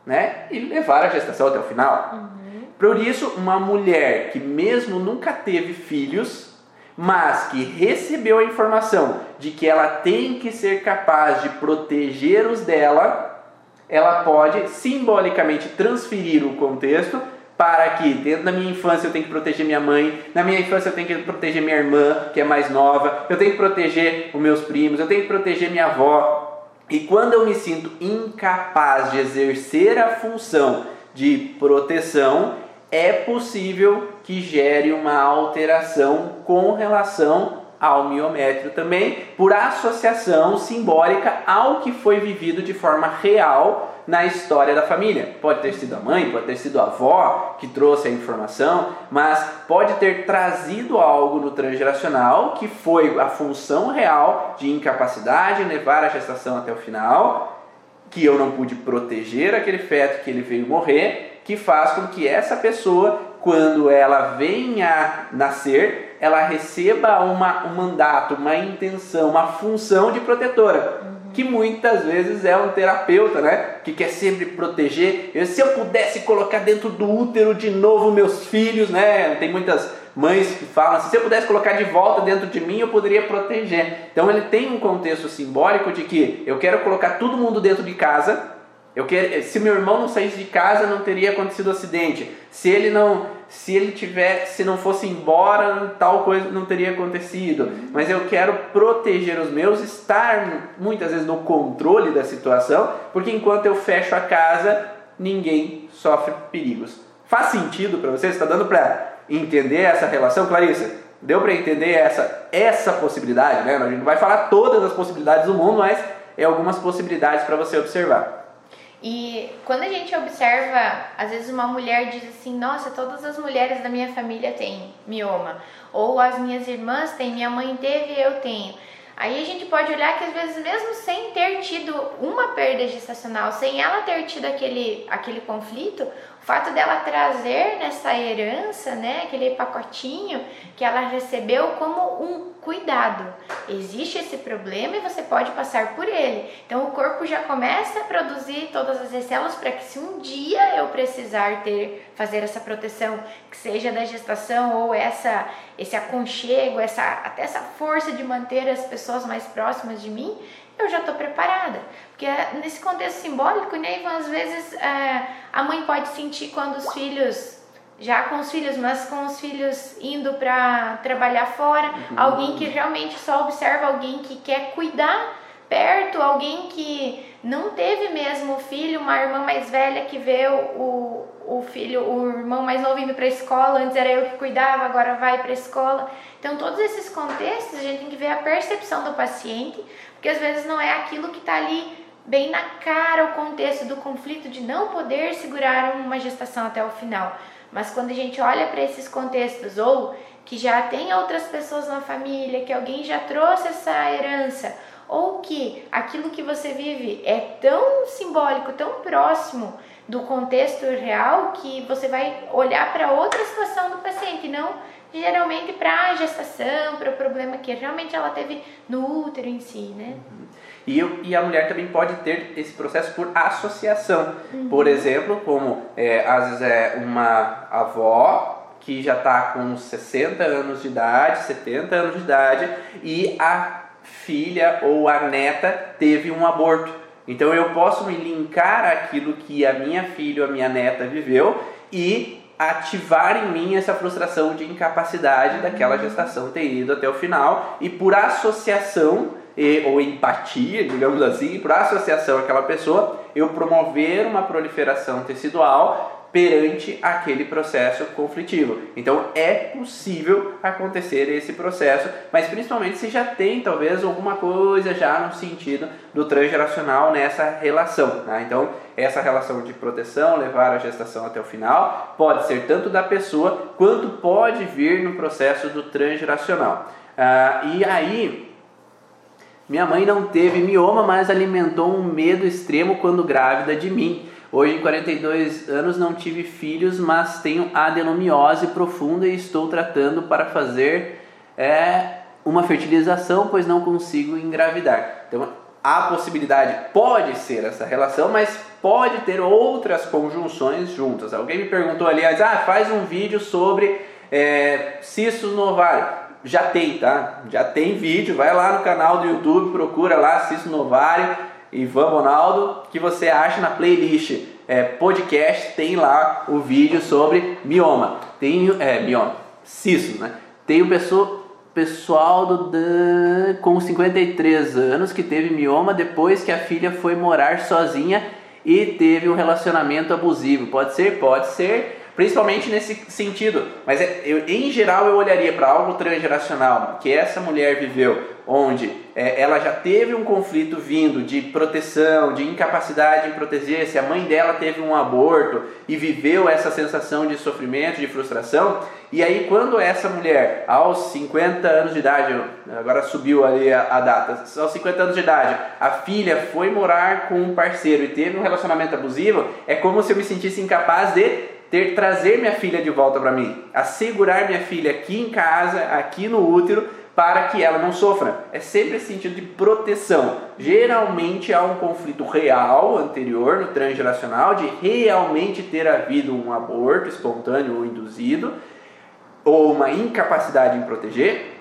né? E levar a gestação até o final. Uhum. Por isso, uma mulher que mesmo nunca teve filhos, mas que recebeu a informação de que ela tem que ser capaz de proteger os dela, ela pode simbolicamente transferir o contexto para que dentro da minha infância eu tenho que proteger minha mãe, na minha infância eu tenho que proteger minha irmã, que é mais nova, eu tenho que proteger os meus primos, eu tenho que proteger minha avó. E quando eu me sinto incapaz de exercer a função de proteção, é possível que gere uma alteração com relação ao miométrio também, por associação simbólica ao que foi vivido de forma real na história da família. Pode ter sido a mãe, pode ter sido a avó que trouxe a informação, mas pode ter trazido algo no transgeracional que foi a função real de incapacidade levar a gestação até o final, que eu não pude proteger aquele feto que ele veio morrer, que faz com que essa pessoa, quando ela venha nascer, ela receba uma, um mandato, uma intenção, uma função de protetora. Que muitas vezes é um terapeuta, né? Que quer sempre proteger. Eu, se eu pudesse colocar dentro do útero de novo meus filhos, né? Tem muitas mães que falam assim, se eu pudesse colocar de volta dentro de mim, eu poderia proteger. Então ele tem um contexto simbólico de que eu quero colocar todo mundo dentro de casa. Eu quero, se meu irmão não saísse de casa, não teria acontecido acidente. Se ele não se ele tiver, se não fosse embora, tal coisa não teria acontecido. Mas eu quero proteger os meus, estar muitas vezes no controle da situação, porque enquanto eu fecho a casa, ninguém sofre perigos. Faz sentido para você? Está dando para entender essa relação, Clarissa? Deu para entender essa essa possibilidade, né? A gente não vai falar todas as possibilidades do mundo, mas é algumas possibilidades para você observar. E quando a gente observa, às vezes uma mulher diz assim: Nossa, todas as mulheres da minha família têm mioma. Ou as minhas irmãs têm, minha mãe teve eu tenho. Aí a gente pode olhar que às vezes, mesmo sem ter tido uma perda gestacional, sem ela ter tido aquele, aquele conflito, o fato dela trazer nessa herança, né, aquele pacotinho que ela recebeu como um cuidado. Existe esse problema e você pode passar por ele. Então o corpo já começa a produzir todas as células para que se um dia eu precisar ter fazer essa proteção, que seja da gestação ou essa esse aconchego, essa até essa força de manter as pessoas mais próximas de mim, eu já estou preparada. Porque nesse contexto simbólico, né, às vezes é, a mãe pode sentir quando os filhos, já com os filhos, mas com os filhos indo para trabalhar fora, uhum. alguém que realmente só observa alguém que quer cuidar perto, alguém que não teve mesmo filho, uma irmã mais velha que vê o, o, o filho, o irmão mais novo indo para a escola, antes era eu que cuidava, agora vai para a escola. Então, todos esses contextos a gente tem que ver a percepção do paciente, porque às vezes não é aquilo que está ali bem na cara o contexto do conflito de não poder segurar uma gestação até o final. Mas quando a gente olha para esses contextos ou que já tem outras pessoas na família, que alguém já trouxe essa herança, ou que aquilo que você vive é tão simbólico, tão próximo do contexto real que você vai olhar para outra situação do paciente, não geralmente para a gestação, para o problema que realmente ela teve no útero em si, né? Uhum. E, eu, e a mulher também pode ter esse processo por associação. Uhum. Por exemplo, como é, às vezes é uma avó que já está com 60 anos de idade, 70 anos de idade, e a filha ou a neta teve um aborto. Então eu posso me linkar aquilo que a minha filha ou a minha neta viveu e ativar em mim essa frustração de incapacidade daquela uhum. gestação ter ido até o final e por associação e, ou empatia, digamos assim, por associação àquela pessoa, eu promover uma proliferação tecidual perante aquele processo conflitivo. Então é possível acontecer esse processo, mas principalmente se já tem talvez alguma coisa já no sentido do transgeracional nessa relação. Né? Então essa relação de proteção, levar a gestação até o final, pode ser tanto da pessoa quanto pode vir no processo do transgeracional. Ah, e aí minha mãe não teve mioma, mas alimentou um medo extremo quando grávida de mim. Hoje, em 42 anos, não tive filhos, mas tenho adenomiose profunda e estou tratando para fazer é, uma fertilização, pois não consigo engravidar. Então, a possibilidade pode ser essa relação, mas pode ter outras conjunções juntas. Alguém me perguntou, aliás, ah, faz um vídeo sobre é, cistos no ovário já tem, tá? Já tem vídeo, vai lá no canal do YouTube, procura lá Cisto Novário, Ivan Ronaldo, que você acha na playlist é, podcast, tem lá o vídeo sobre mioma. Tem, é, mioma, cisto, né? Tem o pessoa, pessoal do, com 53 anos que teve mioma depois que a filha foi morar sozinha e teve um relacionamento abusivo. Pode ser? Pode ser principalmente nesse sentido. Mas é, eu, em geral eu olharia para algo transgeracional que essa mulher viveu, onde é, ela já teve um conflito vindo de proteção, de incapacidade em proteger, se a mãe dela teve um aborto e viveu essa sensação de sofrimento, de frustração, e aí quando essa mulher, aos 50 anos de idade, agora subiu ali a, a data, aos 50 anos de idade, a filha foi morar com um parceiro e teve um relacionamento abusivo, é como se eu me sentisse incapaz de ter trazer minha filha de volta para mim, assegurar minha filha aqui em casa, aqui no útero, para que ela não sofra. É sempre esse sentido de proteção. Geralmente há um conflito real anterior no transgeracional de realmente ter havido um aborto espontâneo ou induzido ou uma incapacidade em proteger.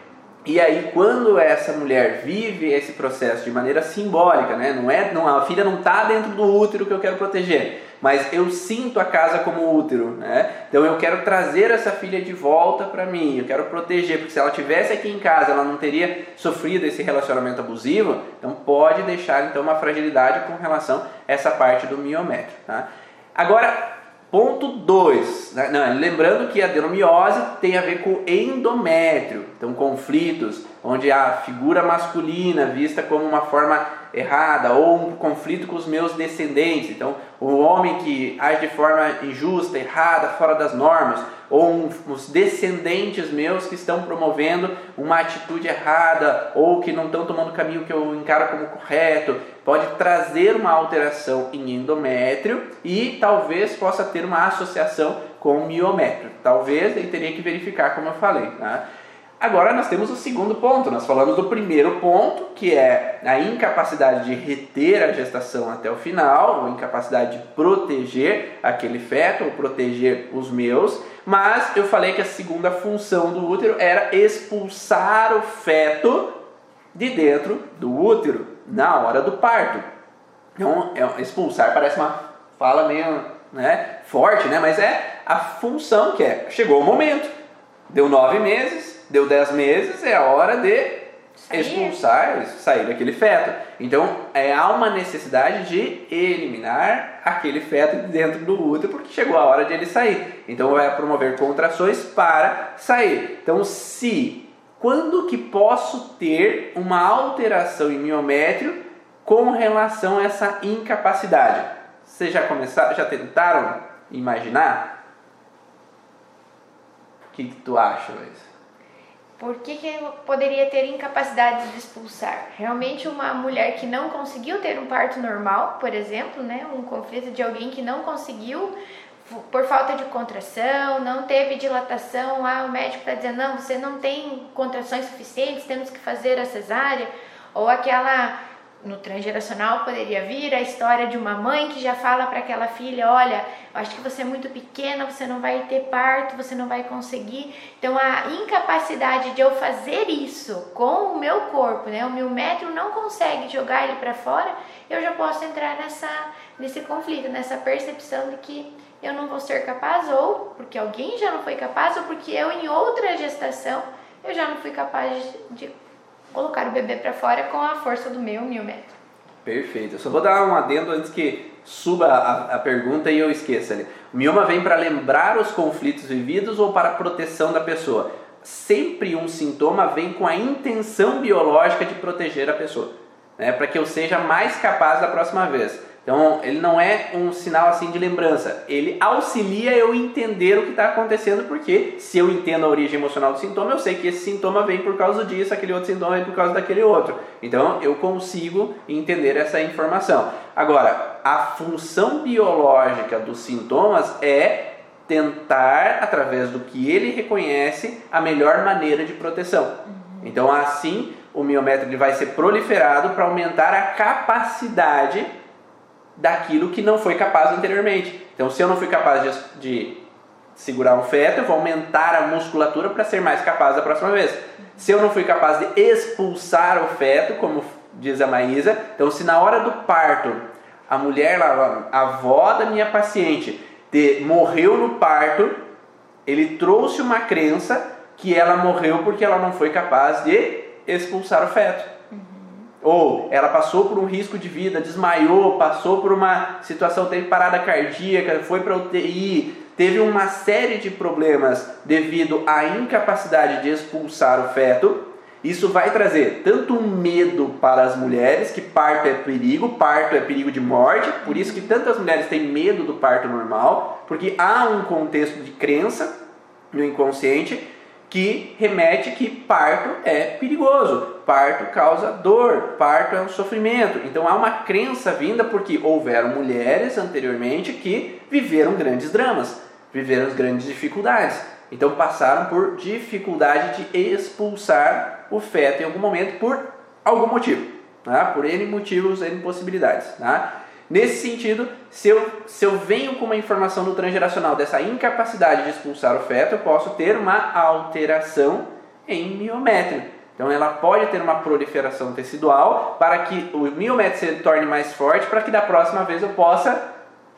E aí, quando essa mulher vive esse processo de maneira simbólica, né? não é, não, a filha não está dentro do útero que eu quero proteger, mas eu sinto a casa como útero, né? Então eu quero trazer essa filha de volta para mim, eu quero proteger, porque se ela tivesse aqui em casa, ela não teria sofrido esse relacionamento abusivo, então pode deixar então uma fragilidade com relação a essa parte do miométrio, tá? Agora, ponto 2, né? lembrando que a adenomiose tem a ver com endométrio, então conflitos onde a figura masculina vista como uma forma errada ou um conflito com os meus descendentes. Então, o homem que age de forma injusta, errada, fora das normas, ou um, os descendentes meus que estão promovendo uma atitude errada ou que não estão tomando o caminho que eu encaro como correto, pode trazer uma alteração em endométrio e talvez possa ter uma associação com miométrio. Talvez ele teria que verificar, como eu falei. Tá? Agora nós temos o segundo ponto. Nós falamos do primeiro ponto, que é a incapacidade de reter a gestação até o final, ou incapacidade de proteger aquele feto, ou proteger os meus. Mas eu falei que a segunda função do útero era expulsar o feto de dentro do útero na hora do parto. Então, é, expulsar parece uma fala meio né, forte, né? mas é a função que é. Chegou o momento, deu nove meses, deu 10 meses, é a hora de expulsar, sair daquele feto. Então, é, há uma necessidade de eliminar aquele feto de dentro do útero, porque chegou a hora de ele sair. Então, vai promover contrações para sair. Então, se quando que posso ter uma alteração em miométrio com relação a essa incapacidade? Vocês já começaram, já tentaram imaginar? O que, que tu acha, Luiz? Por que, que poderia ter incapacidade de expulsar? Realmente uma mulher que não conseguiu ter um parto normal, por exemplo, né, um conflito de alguém que não conseguiu por falta de contração, não teve dilatação, ah, o médico está dizendo, não, você não tem contrações suficientes, temos que fazer a cesárea, ou aquela no transgeracional poderia vir a história de uma mãe que já fala para aquela filha, olha, acho que você é muito pequena, você não vai ter parto, você não vai conseguir. Então a incapacidade de eu fazer isso com o meu corpo, né? O meu método não consegue jogar ele para fora, eu já posso entrar nessa nesse conflito, nessa percepção de que eu não vou ser capaz ou porque alguém já não foi capaz ou porque eu em outra gestação eu já não fui capaz de colocar o bebê para fora com a força do meu mil metros. Perfeito. Eu só vou dar um adendo antes que suba a, a pergunta e eu esqueça. O mioma vem para lembrar os conflitos vividos ou para a proteção da pessoa? Sempre um sintoma vem com a intenção biológica de proteger a pessoa, né? para que eu seja mais capaz da próxima vez. Então, ele não é um sinal assim de lembrança, ele auxilia eu entender o que está acontecendo, porque se eu entendo a origem emocional do sintoma, eu sei que esse sintoma vem por causa disso, aquele outro sintoma vem por causa daquele outro. Então, eu consigo entender essa informação. Agora, a função biológica dos sintomas é tentar, através do que ele reconhece, a melhor maneira de proteção. Então, assim, o miométrio vai ser proliferado para aumentar a capacidade daquilo que não foi capaz anteriormente. Então, se eu não fui capaz de, de segurar um feto, eu vou aumentar a musculatura para ser mais capaz da próxima vez. Se eu não fui capaz de expulsar o feto, como diz a Maísa, então se na hora do parto a mulher, a avó da minha paciente, de, morreu no parto, ele trouxe uma crença que ela morreu porque ela não foi capaz de expulsar o feto. Ou ela passou por um risco de vida, desmaiou, passou por uma situação, teve parada cardíaca, foi para UTI, teve uma série de problemas devido à incapacidade de expulsar o feto. Isso vai trazer tanto medo para as mulheres, que parto é perigo, parto é perigo de morte, por isso que tantas mulheres têm medo do parto normal, porque há um contexto de crença no inconsciente que remete que parto é perigoso, parto causa dor, parto é um sofrimento. Então há uma crença vinda porque houveram mulheres anteriormente que viveram grandes dramas, viveram grandes dificuldades. Então passaram por dificuldade de expulsar o feto em algum momento por algum motivo, tá? por N motivos, N possibilidades. Tá? Nesse sentido, se eu, se eu venho com uma informação no transgeracional dessa incapacidade de expulsar o feto, eu posso ter uma alteração em miométrio. Então ela pode ter uma proliferação tecidual para que o miométrio se torne mais forte, para que da próxima vez eu possa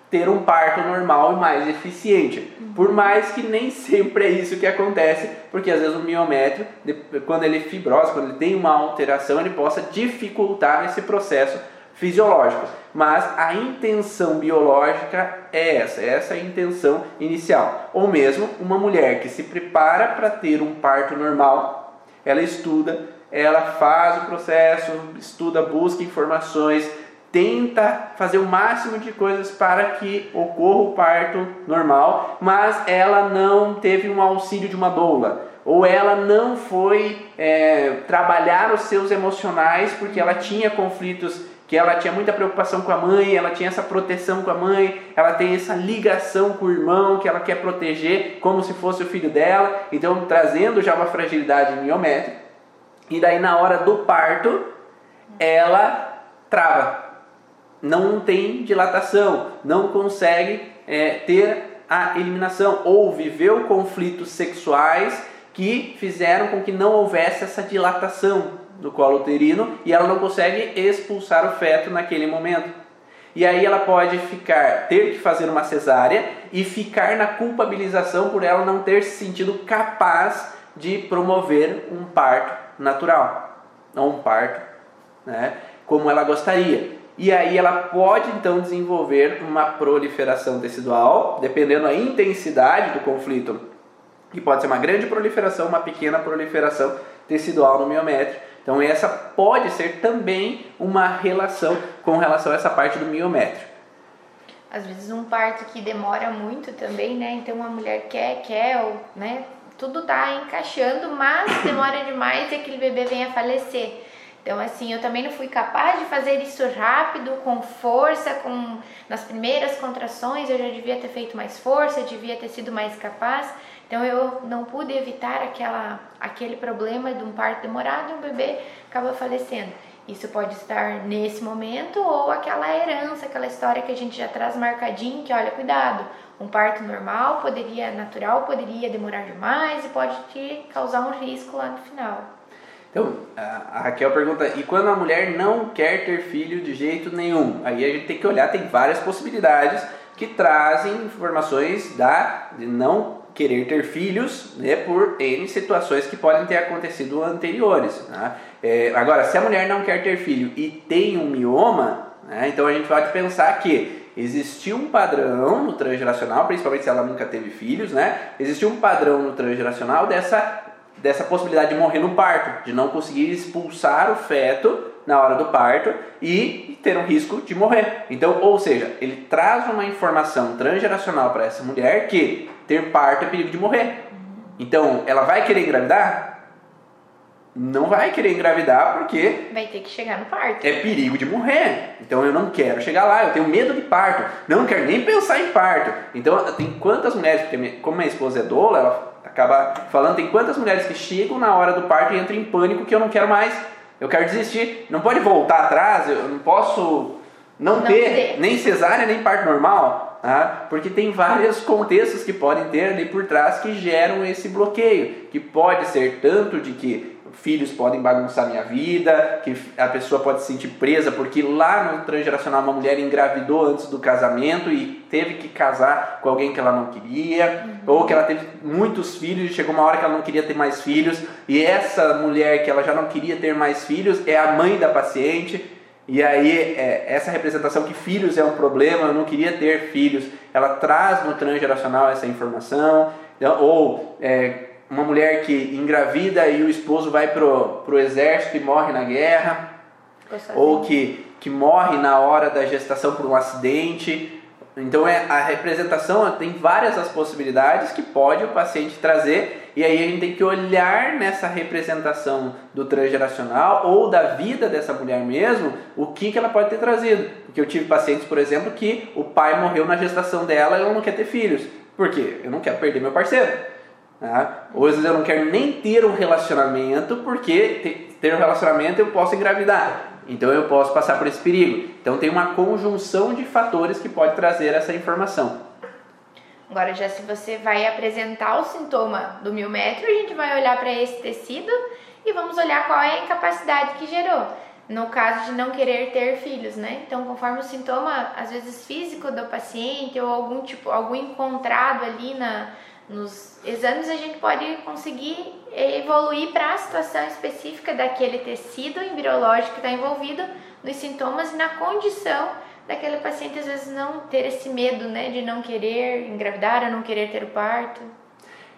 ter um parto normal e mais eficiente. Por mais que nem sempre é isso que acontece, porque às vezes o miométrio, quando ele é fibroso, quando ele tem uma alteração, ele possa dificultar esse processo fisiológico, mas a intenção biológica é essa, essa é a intenção inicial. Ou mesmo uma mulher que se prepara para ter um parto normal, ela estuda, ela faz o processo, estuda, busca informações, tenta fazer o máximo de coisas para que ocorra o parto normal, mas ela não teve um auxílio de uma doula, ou ela não foi é, trabalhar os seus emocionais porque ela tinha conflitos que ela tinha muita preocupação com a mãe, ela tinha essa proteção com a mãe, ela tem essa ligação com o irmão que ela quer proteger como se fosse o filho dela, então trazendo já uma fragilidade miométrica. E daí na hora do parto, ela trava, não tem dilatação, não consegue é, ter a eliminação ou viveu conflitos sexuais que fizeram com que não houvesse essa dilatação do colo uterino e ela não consegue expulsar o feto naquele momento. E aí ela pode ficar, ter que fazer uma cesárea e ficar na culpabilização por ela não ter se sentido capaz de promover um parto natural. a um parto, né, como ela gostaria. E aí ela pode então desenvolver uma proliferação tecidual, dependendo da intensidade do conflito, que pode ser uma grande proliferação, uma pequena proliferação tecidual no miométrio. Então essa pode ser também uma relação com relação a essa parte do miométrio. Às vezes um parto que demora muito também, né? Então a mulher quer, quer, né? Tudo tá encaixando, mas demora demais e aquele bebê vem a falecer. Então, assim, eu também não fui capaz de fazer isso rápido, com força, com nas primeiras contrações eu já devia ter feito mais força, devia ter sido mais capaz. Então, eu não pude evitar aquela, aquele problema de um parto demorado e um bebê acaba falecendo. Isso pode estar nesse momento ou aquela herança, aquela história que a gente já traz marcadinho, que olha, cuidado, um parto normal poderia, natural, poderia demorar demais e pode te causar um risco lá no final. Então, a Raquel pergunta: e quando a mulher não quer ter filho de jeito nenhum? Aí a gente tem que olhar, tem várias possibilidades que trazem informações da de não querer ter filhos, né, por N situações que podem ter acontecido anteriores. Né? É, agora, se a mulher não quer ter filho e tem um mioma, né, então a gente pode pensar que existia um padrão no transgeracional, principalmente se ela nunca teve filhos, né? Existia um padrão no transgeracional dessa dessa possibilidade de morrer no parto, de não conseguir expulsar o feto na hora do parto e ter um risco de morrer. Então, ou seja, ele traz uma informação transgeracional para essa mulher que ter parto é perigo de morrer. Então, ela vai querer engravidar? Não vai querer engravidar porque vai ter que chegar no parto. É perigo de morrer. Então eu não quero chegar lá, eu tenho medo de parto. Não quero nem pensar em parto. Então tem quantas mulheres, porque como minha esposa é doula, ela acaba falando, tem quantas mulheres que chegam na hora do parto e entram em pânico que eu não quero mais, eu quero desistir, não pode voltar atrás, eu não posso não, não ter, ter, nem cesárea nem parto normal, tá? porque tem vários contextos que podem ter ali por trás que geram esse bloqueio, que pode ser tanto de que filhos podem bagunçar minha vida, que a pessoa pode se sentir presa porque lá no transgeracional uma mulher engravidou antes do casamento e teve que casar com alguém que ela não queria, uhum. ou que ela teve muitos filhos e chegou uma hora que ela não queria ter mais filhos, e essa mulher que ela já não queria ter mais filhos é a mãe da paciente. E aí, é, essa representação que filhos é um problema, eu não queria ter filhos, ela traz no transgeracional essa informação, ou é, uma mulher que engravida e o esposo vai pro, pro exército e morre na guerra, ou que, que morre na hora da gestação por um acidente. Então é, a representação tem várias as possibilidades que pode o paciente trazer e aí a gente tem que olhar nessa representação do transgeracional ou da vida dessa mulher mesmo, o que, que ela pode ter trazido. Porque eu tive pacientes, por exemplo, que o pai morreu na gestação dela e ela não quer ter filhos. Por quê? Eu não quero perder meu parceiro. Tá? Ou às vezes eu não quero nem ter um relacionamento, porque ter um relacionamento eu posso engravidar. Então eu posso passar por esse perigo. Então tem uma conjunção de fatores que pode trazer essa informação. Agora, já se você vai apresentar o sintoma do miométrio, a gente vai olhar para esse tecido e vamos olhar qual é a incapacidade que gerou. No caso de não querer ter filhos, né? Então, conforme o sintoma, às vezes físico do paciente ou algum tipo, algum encontrado ali na, nos exames a gente pode conseguir evoluir para a situação específica daquele tecido embriológico que está envolvido nos sintomas e na condição daquele paciente às vezes não ter esse medo, né, de não querer engravidar, ou não querer ter o parto.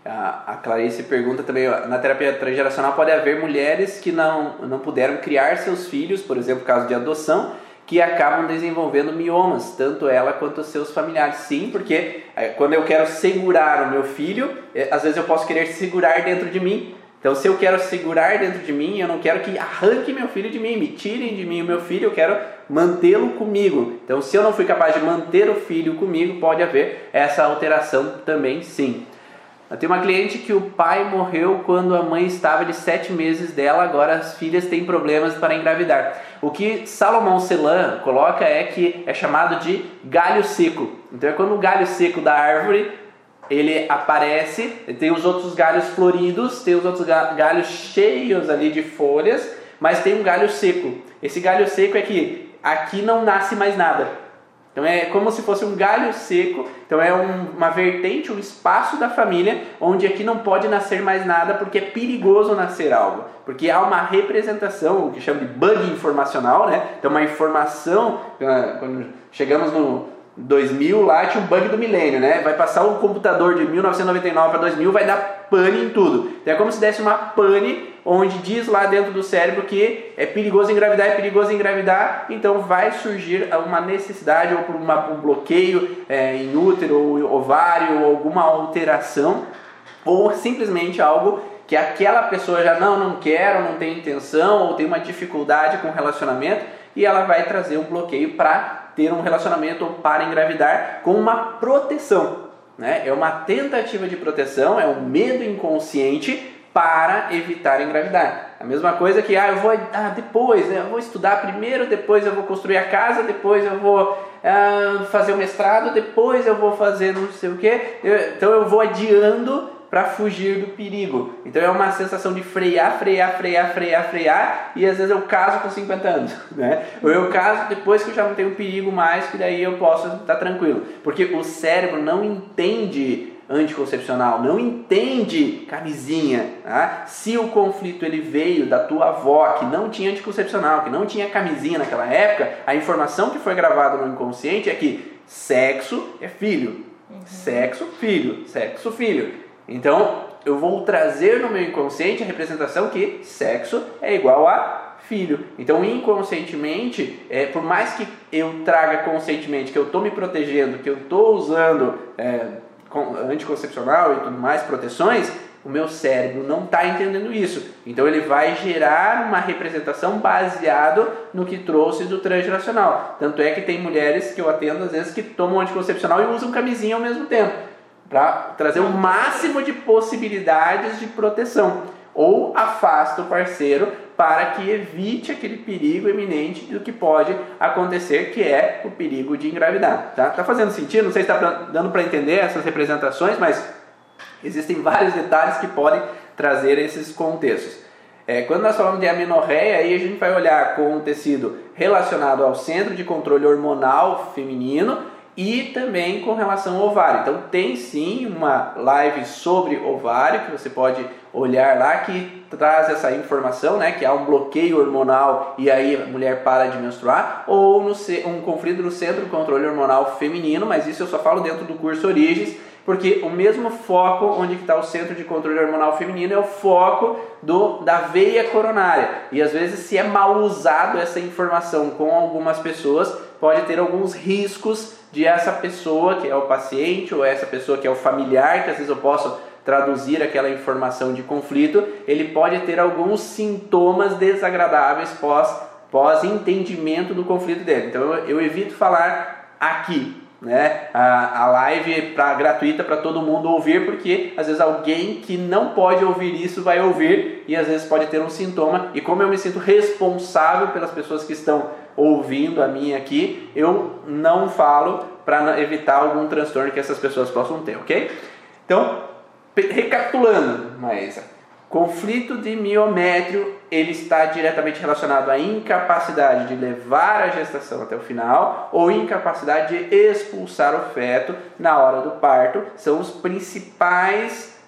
A, Clarice pergunta também, na terapia transgeracional pode haver mulheres que não, não puderam criar seus filhos, por exemplo, caso de adoção, que acabam desenvolvendo miomas, tanto ela quanto os seus familiares. Sim, porque é, quando eu quero segurar o meu filho, é, às vezes eu posso querer segurar dentro de mim. Então, se eu quero segurar dentro de mim, eu não quero que arranque meu filho de mim, me tirem de mim o meu filho, eu quero mantê-lo comigo. Então, se eu não fui capaz de manter o filho comigo, pode haver essa alteração também, sim. Eu tenho uma cliente que o pai morreu quando a mãe estava de sete meses dela, agora as filhas têm problemas para engravidar. O que Salomão Celan coloca é que é chamado de galho seco. Então é quando o galho seco da árvore ele aparece, tem os outros galhos floridos, tem os outros galhos cheios ali de folhas, mas tem um galho seco. Esse galho seco é que aqui não nasce mais nada. Então é como se fosse um galho seco, então é um, uma vertente, um espaço da família onde aqui não pode nascer mais nada porque é perigoso nascer algo, porque há uma representação, o que chama de bug informacional, né? Então uma informação, ah, quando chegamos no 2000 lá tinha um bug do milênio, né? Vai passar o computador de 1999 para 2000, vai dar pane em tudo. Então é como se desse uma pane onde diz lá dentro do cérebro que é perigoso engravidar, é perigoso engravidar, então vai surgir uma necessidade ou por uma, um bloqueio é, em útero ou ovário ou alguma alteração ou simplesmente algo que aquela pessoa já não, não quer, ou não tem intenção ou tem uma dificuldade com o relacionamento e ela vai trazer um bloqueio para ter um relacionamento ou para engravidar com uma proteção. Né? É uma tentativa de proteção, é um medo inconsciente para evitar engravidar. A mesma coisa que ah, eu vou ah, depois, né? eu vou estudar primeiro, depois eu vou construir a casa, depois eu vou ah, fazer o mestrado, depois eu vou fazer não sei o que. Então eu vou adiando para fugir do perigo. Então é uma sensação de frear, frear, frear, frear, frear, e às vezes eu caso com 50 anos, né? Ou eu caso depois que eu já não tenho perigo mais, que daí eu posso estar tranquilo. Porque o cérebro não entende anticoncepcional, não entende camisinha. Tá? Se o conflito ele veio da tua avó que não tinha anticoncepcional, que não tinha camisinha naquela época, a informação que foi gravada no inconsciente é que sexo é filho, uhum. sexo filho, sexo filho. Então, eu vou trazer no meu inconsciente a representação que sexo é igual a filho. Então, inconscientemente, é, por mais que eu traga conscientemente que eu estou me protegendo, que eu estou usando é, anticoncepcional e tudo mais, proteções, o meu cérebro não está entendendo isso. Então ele vai gerar uma representação baseado no que trouxe do transgeracional. Tanto é que tem mulheres que eu atendo às vezes que tomam anticoncepcional e usam camisinha ao mesmo tempo para trazer o máximo de possibilidades de proteção ou afasta o parceiro para que evite aquele perigo iminente do que pode acontecer, que é o perigo de engravidar. Tá, tá fazendo sentido? Não sei se está dando para entender essas representações, mas existem vários detalhes que podem trazer esses contextos. É, quando nós falamos de amenorreia, aí a gente vai olhar com o tecido relacionado ao centro de controle hormonal feminino e também com relação ao ovário. Então tem sim uma live sobre ovário que você pode olhar lá que traz essa informação, né, que há um bloqueio hormonal e aí a mulher para de menstruar, ou no, um conflito no centro de controle hormonal feminino, mas isso eu só falo dentro do curso Origens, porque o mesmo foco onde está o centro de controle hormonal feminino é o foco do, da veia coronária. E às vezes, se é mal usado essa informação com algumas pessoas, pode ter alguns riscos de essa pessoa que é o paciente ou essa pessoa que é o familiar, que às vezes eu posso traduzir aquela informação de conflito, ele pode ter alguns sintomas desagradáveis pós, pós entendimento do conflito dele. Então eu, eu evito falar aqui, né, a, a live para gratuita para todo mundo ouvir, porque às vezes alguém que não pode ouvir isso vai ouvir e às vezes pode ter um sintoma. E como eu me sinto responsável pelas pessoas que estão ouvindo a minha aqui, eu não falo para evitar algum transtorno que essas pessoas possam ter, ok? Então, recapitulando, Maísa, conflito de miométrio ele está diretamente relacionado à incapacidade de levar a gestação até o final ou incapacidade de expulsar o feto na hora do parto. São os principais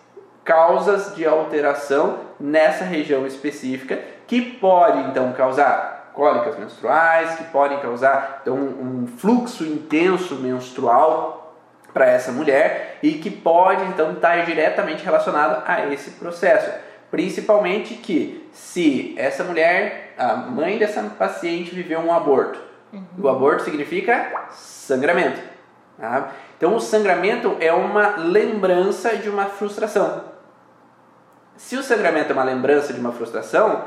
causas de alteração nessa região específica que pode então causar cólicas menstruais, que podem causar então, um fluxo intenso menstrual para essa mulher e que pode então estar diretamente relacionado a esse processo. Principalmente que se essa mulher, a mãe dessa paciente viveu um aborto, uhum. o aborto significa sangramento. Tá? Então o sangramento é uma lembrança de uma frustração. Se o sangramento é uma lembrança de uma frustração,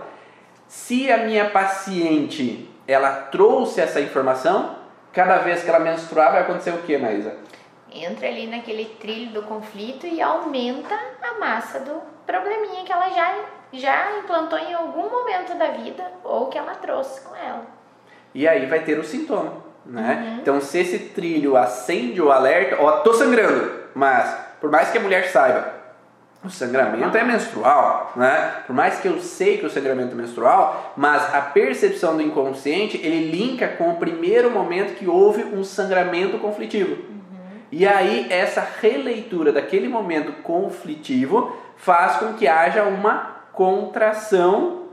se a minha paciente ela trouxe essa informação, cada vez que ela menstruar vai acontecer o que, Maísa? Entra ali naquele trilho do conflito e aumenta a massa do probleminha que ela já, já implantou em algum momento da vida ou que ela trouxe com ela. E aí vai ter o sintoma, né? Uhum. Então se esse trilho acende o alerta, ó, tô sangrando, mas por mais que a mulher saiba, O sangramento é menstrual, né? Por mais que eu sei que o sangramento é menstrual, mas a percepção do inconsciente ele linka com o primeiro momento que houve um sangramento conflitivo. Uhum. E aí essa releitura daquele momento conflitivo faz com que haja uma contração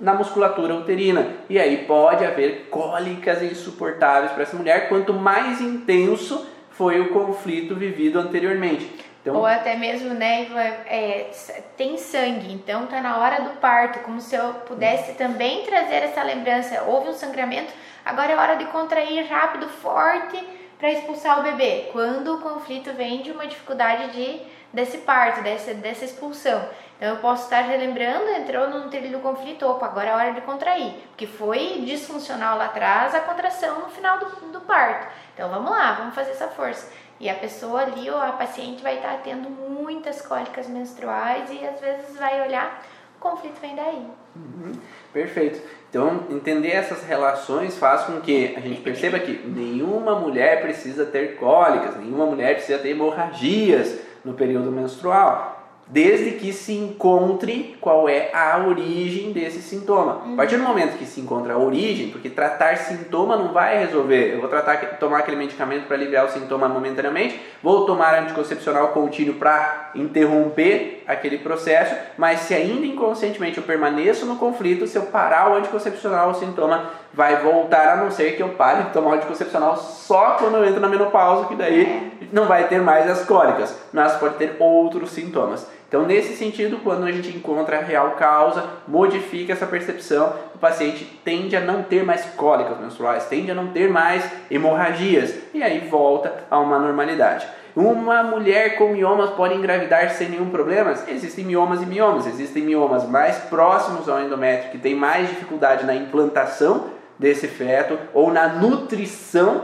na musculatura uterina. E aí pode haver cólicas insuportáveis para essa mulher, quanto mais intenso foi o conflito vivido anteriormente. Então, Ou até mesmo, né, é, tem sangue, então tá na hora do parto, como se eu pudesse também trazer essa lembrança. Houve um sangramento, agora é hora de contrair rápido, forte, para expulsar o bebê. Quando o conflito vem de uma dificuldade de, desse parto, dessa, dessa expulsão. Então eu posso estar relembrando, entrou no trilho do conflito, opa, agora é hora de contrair, porque foi disfuncional lá atrás a contração no final do, do parto. Então vamos lá, vamos fazer essa força. E a pessoa ali, ou a paciente vai estar tendo muitas cólicas menstruais e às vezes vai olhar, o conflito vem daí. Uhum, perfeito. Então, entender essas relações faz com que a gente perceba que nenhuma mulher precisa ter cólicas, nenhuma mulher precisa ter hemorragias no período menstrual desde que se encontre qual é a origem desse sintoma. A partir do momento que se encontra a origem, porque tratar sintoma não vai resolver. Eu vou tratar tomar aquele medicamento para aliviar o sintoma momentaneamente, vou tomar anticoncepcional contínuo para interromper aquele processo, mas se ainda inconscientemente eu permaneço no conflito, se eu parar o anticoncepcional, o sintoma vai voltar, a não ser que eu pare de tomar o anticoncepcional só quando eu entro na menopausa, que daí é. não vai ter mais as cólicas, mas pode ter outros sintomas. Então, nesse sentido, quando a gente encontra a real causa, modifica essa percepção, o paciente tende a não ter mais cólicas menstruais, tende a não ter mais hemorragias, e aí volta a uma normalidade. Uma mulher com miomas pode engravidar sem nenhum problema? Existem miomas e miomas. Existem miomas mais próximos ao endométrio, que tem mais dificuldade na implantação desse feto ou na nutrição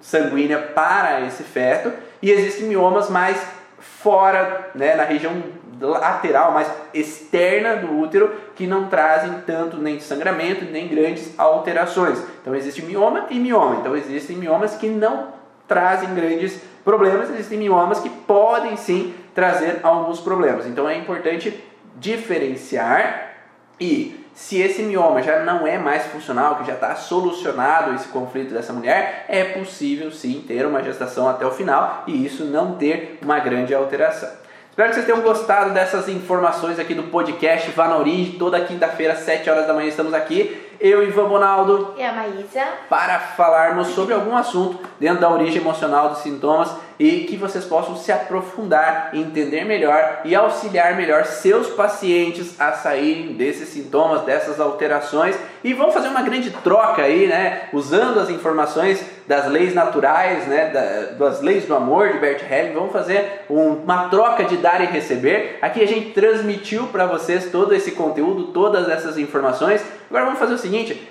sanguínea para esse feto, e existem miomas mais fora, né, na região lateral, mais externa do útero, que não trazem tanto nem sangramento, nem grandes alterações. Então existe mioma e mioma. Então existem miomas que não trazem grandes problemas, existem miomas que podem sim trazer alguns problemas. Então é importante diferenciar e se esse mioma já não é mais funcional, que já está solucionado esse conflito dessa mulher, é possível sim ter uma gestação até o final e isso não ter uma grande alteração. Espero que vocês tenham gostado dessas informações aqui do podcast Vá na Origem. Toda quinta-feira, às 7 horas da manhã, estamos aqui. Eu, Ivan Bonaldo. E a Maísa. Para falarmos sobre algum assunto dentro da origem emocional dos sintomas e que vocês possam se aprofundar, entender melhor e auxiliar melhor seus pacientes a saírem desses sintomas, dessas alterações e vamos fazer uma grande troca aí, né, usando as informações das leis naturais, né, das leis do amor de Bert Helling, vamos fazer uma troca de dar e receber. Aqui a gente transmitiu para vocês todo esse conteúdo, todas essas informações. Agora vamos fazer o seguinte,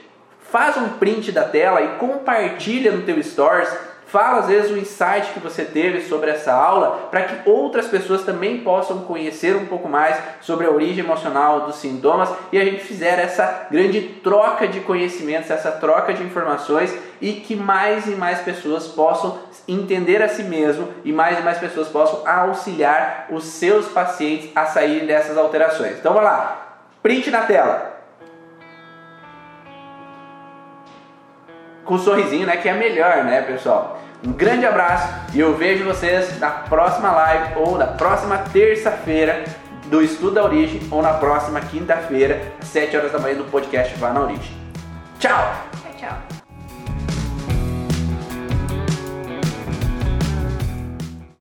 faz um print da tela e compartilha no teu stories Fala às vezes o insight que você teve sobre essa aula para que outras pessoas também possam conhecer um pouco mais sobre a origem emocional dos sintomas e a gente fizer essa grande troca de conhecimentos, essa troca de informações e que mais e mais pessoas possam entender a si mesmo e mais e mais pessoas possam auxiliar os seus pacientes a saírem dessas alterações. Então vamos lá, print na tela. Com um sorrisinho, né? Que é melhor, né, pessoal? Um grande abraço e eu vejo vocês na próxima live ou na próxima terça-feira do Estudo da Origem ou na próxima quinta-feira, às 7 horas da manhã, do podcast Vá na Origem. Tchau!